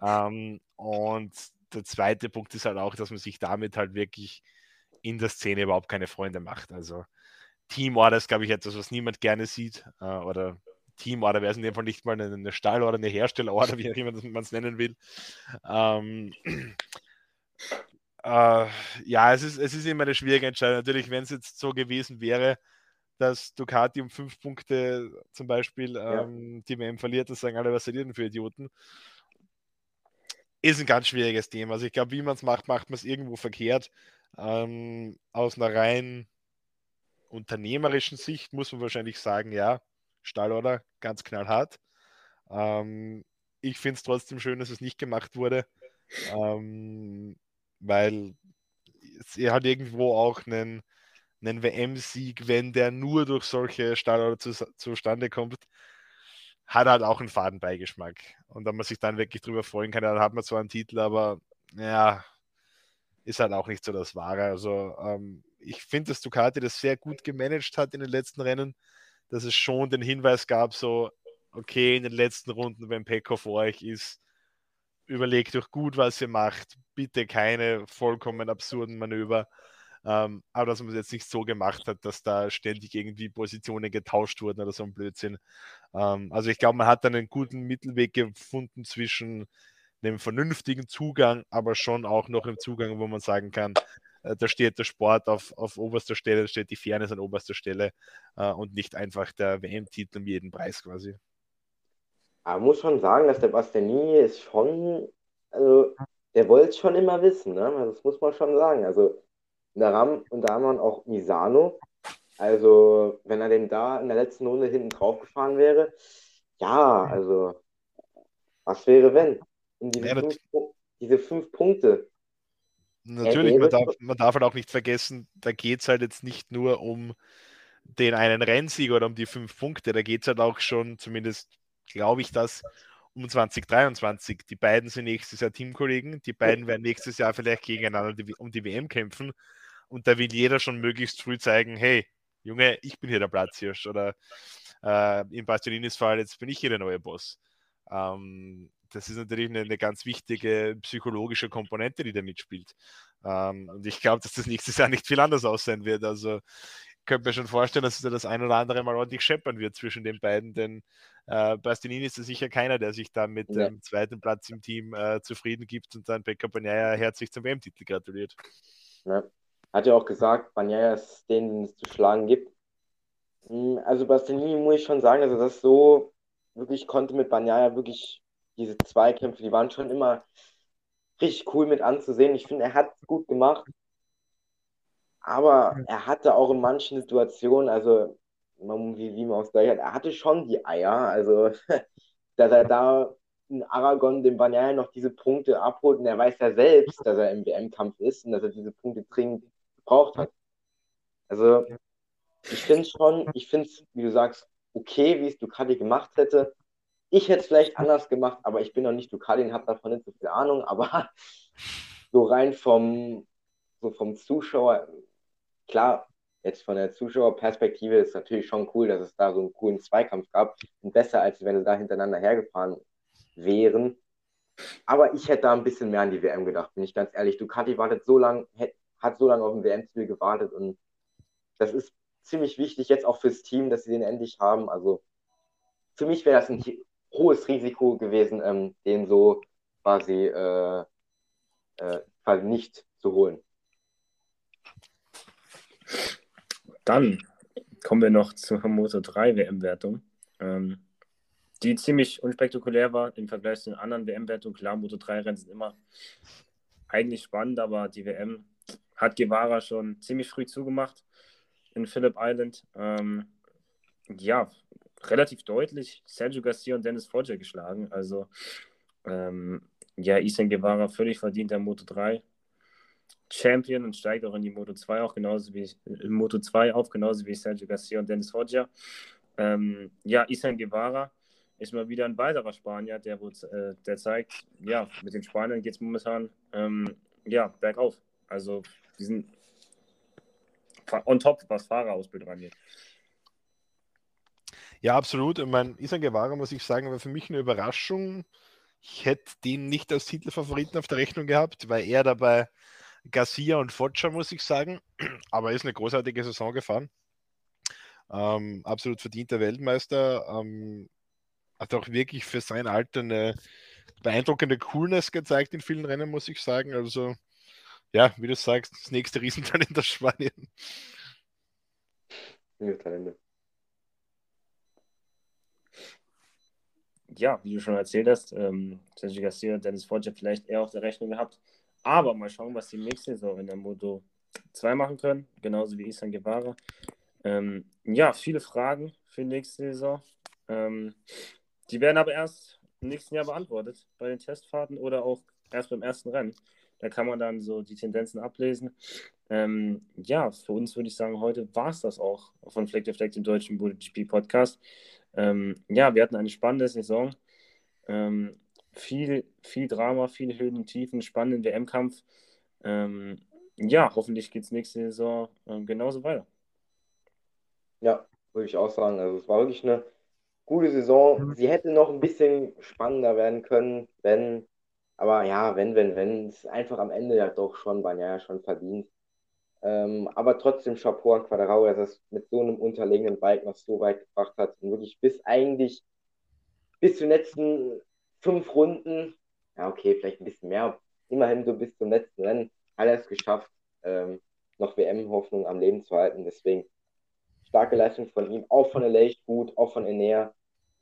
S3: Ähm, und der zweite Punkt ist halt auch, dass man sich damit halt wirklich in der Szene überhaupt keine Freunde macht. Also Teamorder ist, glaube ich, etwas, was niemand gerne sieht. Äh, oder Teamorder wäre es in dem Fall nicht mal eine, eine Stallorder, eine Herstellerorder, wie auch immer man es nennen will. Ähm, <clears throat> äh, ja, es ist, es ist immer eine schwierige Entscheidung. Natürlich, wenn es jetzt so gewesen wäre, dass Ducati um fünf Punkte zum Beispiel ähm, ja. die WM verliert, das sagen alle, was seid ihr denn für Idioten? ist ein ganz schwieriges Thema. Also ich glaube, wie man es macht, macht man es irgendwo verkehrt. Ähm, aus einer rein unternehmerischen Sicht muss man wahrscheinlich sagen, ja, Stallorder, ganz knallhart. Ähm, ich finde es trotzdem schön, dass es nicht gemacht wurde, ähm, weil er hat irgendwo auch einen, einen WM-Sieg, wenn der nur durch solche Stallorder zu, zustande kommt, hat halt auch einen Fadenbeigeschmack. Und wenn man sich dann wirklich drüber freuen kann, dann hat man zwar einen Titel, aber ja, ist halt auch nicht so das Wahre. Also ähm, ich finde, dass Ducati das sehr gut gemanagt hat in den letzten Rennen, dass es schon den Hinweis gab, so, okay, in den letzten Runden, wenn Pecco vor euch ist, überlegt euch gut, was ihr macht. Bitte keine vollkommen absurden Manöver. Ähm, aber dass man es jetzt nicht so gemacht hat, dass da ständig irgendwie Positionen getauscht wurden oder so ein Blödsinn. Ähm, also ich glaube, man hat einen guten Mittelweg gefunden zwischen einem vernünftigen Zugang, aber schon auch noch im Zugang, wo man sagen kann, da steht der Sport auf, auf oberster Stelle, da steht die Fairness an oberster Stelle äh, und nicht einfach der WM-Titel um jeden Preis quasi.
S2: Aber muss schon sagen, dass der Bastianini ist schon, also der wollte es schon immer wissen, ne? Also das muss man schon sagen. Also da haben, und da haben wir auch Misano. Also, wenn er denn da in der letzten Runde hinten drauf gefahren wäre, ja, also, was wäre, wenn? Und diese, ja, fünf, diese fünf Punkte.
S3: Natürlich, man darf, man darf halt auch nicht vergessen, da geht es halt jetzt nicht nur um den einen Rennsieg oder um die fünf Punkte, da geht es halt auch schon, zumindest glaube ich das, um 2023. Die beiden sind nächstes Jahr Teamkollegen, die beiden werden nächstes Jahr vielleicht gegeneinander um die WM kämpfen. Und da will jeder schon möglichst früh zeigen, hey, Junge, ich bin hier der Platzhirsch. Oder äh, in Bastianinis Fall, jetzt bin ich hier der neue Boss. Ähm, das ist natürlich eine, eine, ganz wichtige psychologische Komponente, die da mitspielt. Ähm, und ich glaube, dass das nächstes Jahr nicht viel anders aussehen wird. Also ich könnte mir schon vorstellen, dass es da das ein oder andere Mal ordentlich scheppern wird zwischen den beiden, denn äh, Bastianini ist ja sicher keiner, der sich dann mit ja. dem zweiten Platz im Team äh, zufrieden gibt und dann Pekka Bagnaia herzlich zum WM-Titel gratuliert.
S2: Ja. Hat ja auch gesagt, Bagnaia ist den, den es zu schlagen gibt. Hm, also Bastianini muss ich schon sagen, dass er das so wirklich konnte mit Bagnaia wirklich diese Zweikämpfe, die waren schon immer richtig cool mit anzusehen. Ich finde, er hat es gut gemacht. Aber er hatte auch in manchen Situationen, also wie, wie man auch gesagt hat, er hatte schon die Eier. Also, <laughs> dass er da in Aragon dem Banyai noch diese Punkte abholt und er weiß ja selbst, dass er im WM-Kampf ist und dass er diese Punkte dringend gebraucht hat. Also, ich finde es schon, ich finde es, wie du sagst, okay, wie es Ducati gemacht hätte. Ich hätte es vielleicht anders gemacht, aber ich bin noch nicht Ducati und habe davon nicht so viel Ahnung. Aber <laughs> so rein vom, so vom Zuschauer, klar, jetzt von der Zuschauerperspektive ist es natürlich schon cool, dass es da so einen coolen Zweikampf gab. Und besser, als wenn sie da hintereinander hergefahren wären. Aber ich hätte da ein bisschen mehr an die WM gedacht, bin ich ganz ehrlich. Ducati wartet so lange, hat so lange auf den WM-Titel gewartet und das ist ziemlich wichtig jetzt auch fürs Team, dass sie den endlich haben. Also für mich wäre das ein hohes Risiko gewesen, ähm, den so quasi, äh, äh, quasi nicht zu holen.
S1: Dann kommen wir noch zur Moto 3 WM-Wertung, ähm, die ziemlich unspektakulär war im Vergleich zu den anderen WM-Wertungen. Klar, Moto 3-Rennen sind immer eigentlich spannend, aber die WM hat Guevara schon ziemlich früh zugemacht in Phillip Island. Ähm, ja, relativ deutlich Sergio Garcia und Dennis Foggia geschlagen. Also ähm, ja, Isen Guevara völlig verdient der Moto 3 Champion und steigt auch in die Moto 2 auch genauso wie Moto 2 auf, genauso wie Sergio Garcia und Dennis Foggia. Ähm, ja, Isan Guevara ist mal wieder ein weiterer Spanier, der, äh, der zeigt, ja, mit den Spaniern geht es momentan ähm, ja, bergauf. Also die sind on top, was Fahrerausbildung angeht.
S3: Ja, absolut. Ich meine, Isan Guevara, muss ich sagen, war für mich eine Überraschung. Ich hätte den nicht als Titelfavoriten auf der Rechnung gehabt, weil er dabei Garcia und Foggia, muss ich sagen. <clears throat> Aber er ist eine großartige Saison gefahren. Ähm, absolut verdienter Weltmeister. Ähm, hat auch wirklich für sein Alter eine beeindruckende Coolness gezeigt in vielen Rennen, muss ich sagen. Also, ja, wie du sagst, das nächste Riesentalent aus Spanien.
S1: Ja, Talente. Ja, wie du schon erzählt hast, ähm, Sergio Garcia und Dennis Forger vielleicht eher auf der Rechnung gehabt. Aber mal schauen, was die nächste Saison in der Moto 2 machen können, genauso wie Isan Guevara. Ähm, ja, viele Fragen für nächste Saison. Ähm, die werden aber erst im nächsten Jahr beantwortet, bei den Testfahrten oder auch erst beim ersten Rennen. Da kann man dann so die Tendenzen ablesen. Ähm, ja, für uns würde ich sagen, heute war es das auch von Fleck der Fleck, dem deutschen MotoGP Podcast. Ähm, ja, wir hatten eine spannende Saison. Ähm, viel, viel Drama, viele Höhen und Tiefen, spannenden WM-Kampf. Ähm, ja, hoffentlich geht es nächste Saison ähm, genauso weiter.
S2: Ja, würde ich auch sagen. Also es war wirklich eine gute Saison. Sie hätte noch ein bisschen spannender werden können, wenn, aber ja, wenn, wenn, wenn, es einfach am Ende ja doch schon, waren ja schon verdient. Ähm, aber trotzdem Chapeau an Quadrao, dass er es mit so einem unterlegenen Bike noch so weit gebracht hat und wirklich bis eigentlich bis zu den letzten fünf Runden, ja okay, vielleicht ein bisschen mehr, immerhin so bis zum letzten Rennen, hat er es geschafft, ähm, noch WM-Hoffnung am Leben zu halten. Deswegen starke Leistung von ihm, auch von Leicht gut, auch von Enea.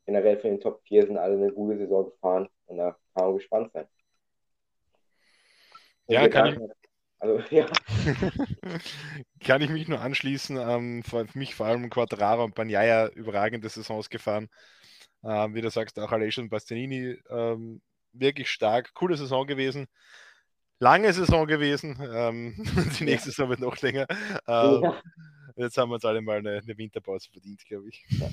S2: Generell von den Top 4 sind alle eine gute Saison gefahren und da kann man gespannt sein.
S3: Und ja, kann ich,
S2: also, <laughs> ja.
S3: kann ich mich nur anschließen. Ähm, für mich vor allem Quattraro und Banyaya überragende Saisons gefahren. Ähm, wie du sagst, auch Alessio und Bastianini ähm, wirklich stark. Coole Saison gewesen. Lange Saison gewesen. Ähm, <laughs> die nächste ja. Saison wird noch länger. Ähm, ja. Jetzt haben wir uns alle mal eine, eine Winterpause verdient, glaube ich.
S2: Ja.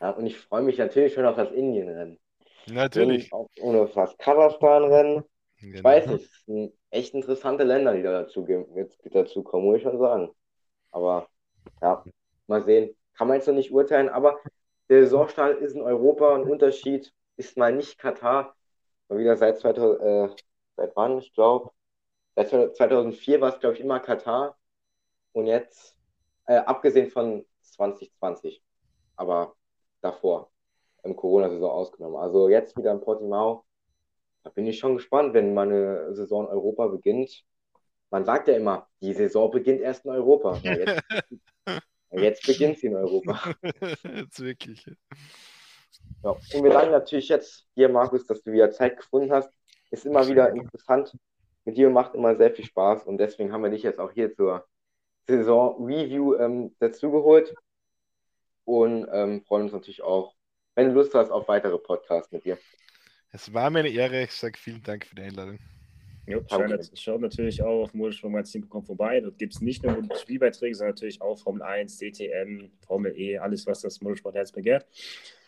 S2: ja. und ich freue mich natürlich schon auf das Indien-Rennen.
S3: Natürlich.
S2: Und, und auf das Kasachstan-Rennen. Genau. Ich weiß nicht, es sind echt interessante Länder, die da dazu, dazu kommen, muss ich schon sagen. Aber ja, mal sehen. Kann man jetzt noch nicht urteilen, aber der Saisonstart ist in Europa ein Unterschied, ist mal nicht Katar. Mal wieder seit 2000, äh, seit wann, ich glaube, seit 2004 war es, glaube ich, immer Katar. Und jetzt, äh, abgesehen von 2020, aber davor, im Corona-Saison ausgenommen. Also jetzt wieder in Portimao. Da bin ich schon gespannt, wenn meine Saison in Europa beginnt. Man sagt ja immer, die Saison beginnt erst in Europa. Ja, jetzt, <laughs> jetzt beginnt sie in Europa. <laughs>
S3: Jetzt wirklich.
S2: Ja, und wir danken natürlich jetzt dir, Markus, dass du wieder Zeit gefunden hast. Ist immer wieder interessant. Mit dir macht immer sehr viel Spaß und deswegen haben wir dich jetzt auch hier zur Saison-Review ähm, dazugeholt und ähm, freuen uns natürlich auch, wenn du Lust hast auf weitere Podcasts mit dir.
S3: Es war mir eine Ehre. Ich sage vielen Dank für die Einladung.
S1: Jo, schaut, schaut natürlich auch auf motorsportmagazin.com vorbei. Dort gibt es nicht nur Spielbeiträge, sondern natürlich auch Formel 1, DTM, Formel E, alles, was das Motorsportherz begehrt.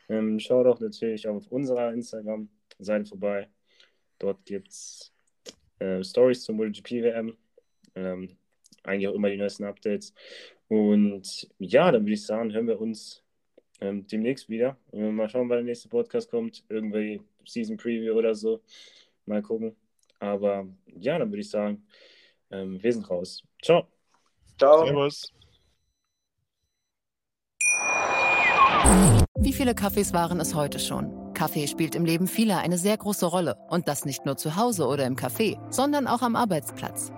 S1: Ähm, schaut auch natürlich auf unserer Instagram-Seite vorbei. Dort gibt es äh, Stories zum MotoGP-WM. Ähm, eigentlich auch immer die neuesten Updates. Und ja, dann würde ich sagen, hören wir uns ähm, demnächst wieder. Mal schauen, wann der nächste Podcast kommt. Irgendwie Season Preview oder so. Mal gucken. Aber ja, dann würde ich sagen, ähm, wir sind raus. Ciao.
S2: Ciao.
S3: Servus.
S4: Wie viele Kaffees waren es heute schon? Kaffee spielt im Leben vieler eine sehr große Rolle. Und das nicht nur zu Hause oder im Café, sondern auch am Arbeitsplatz.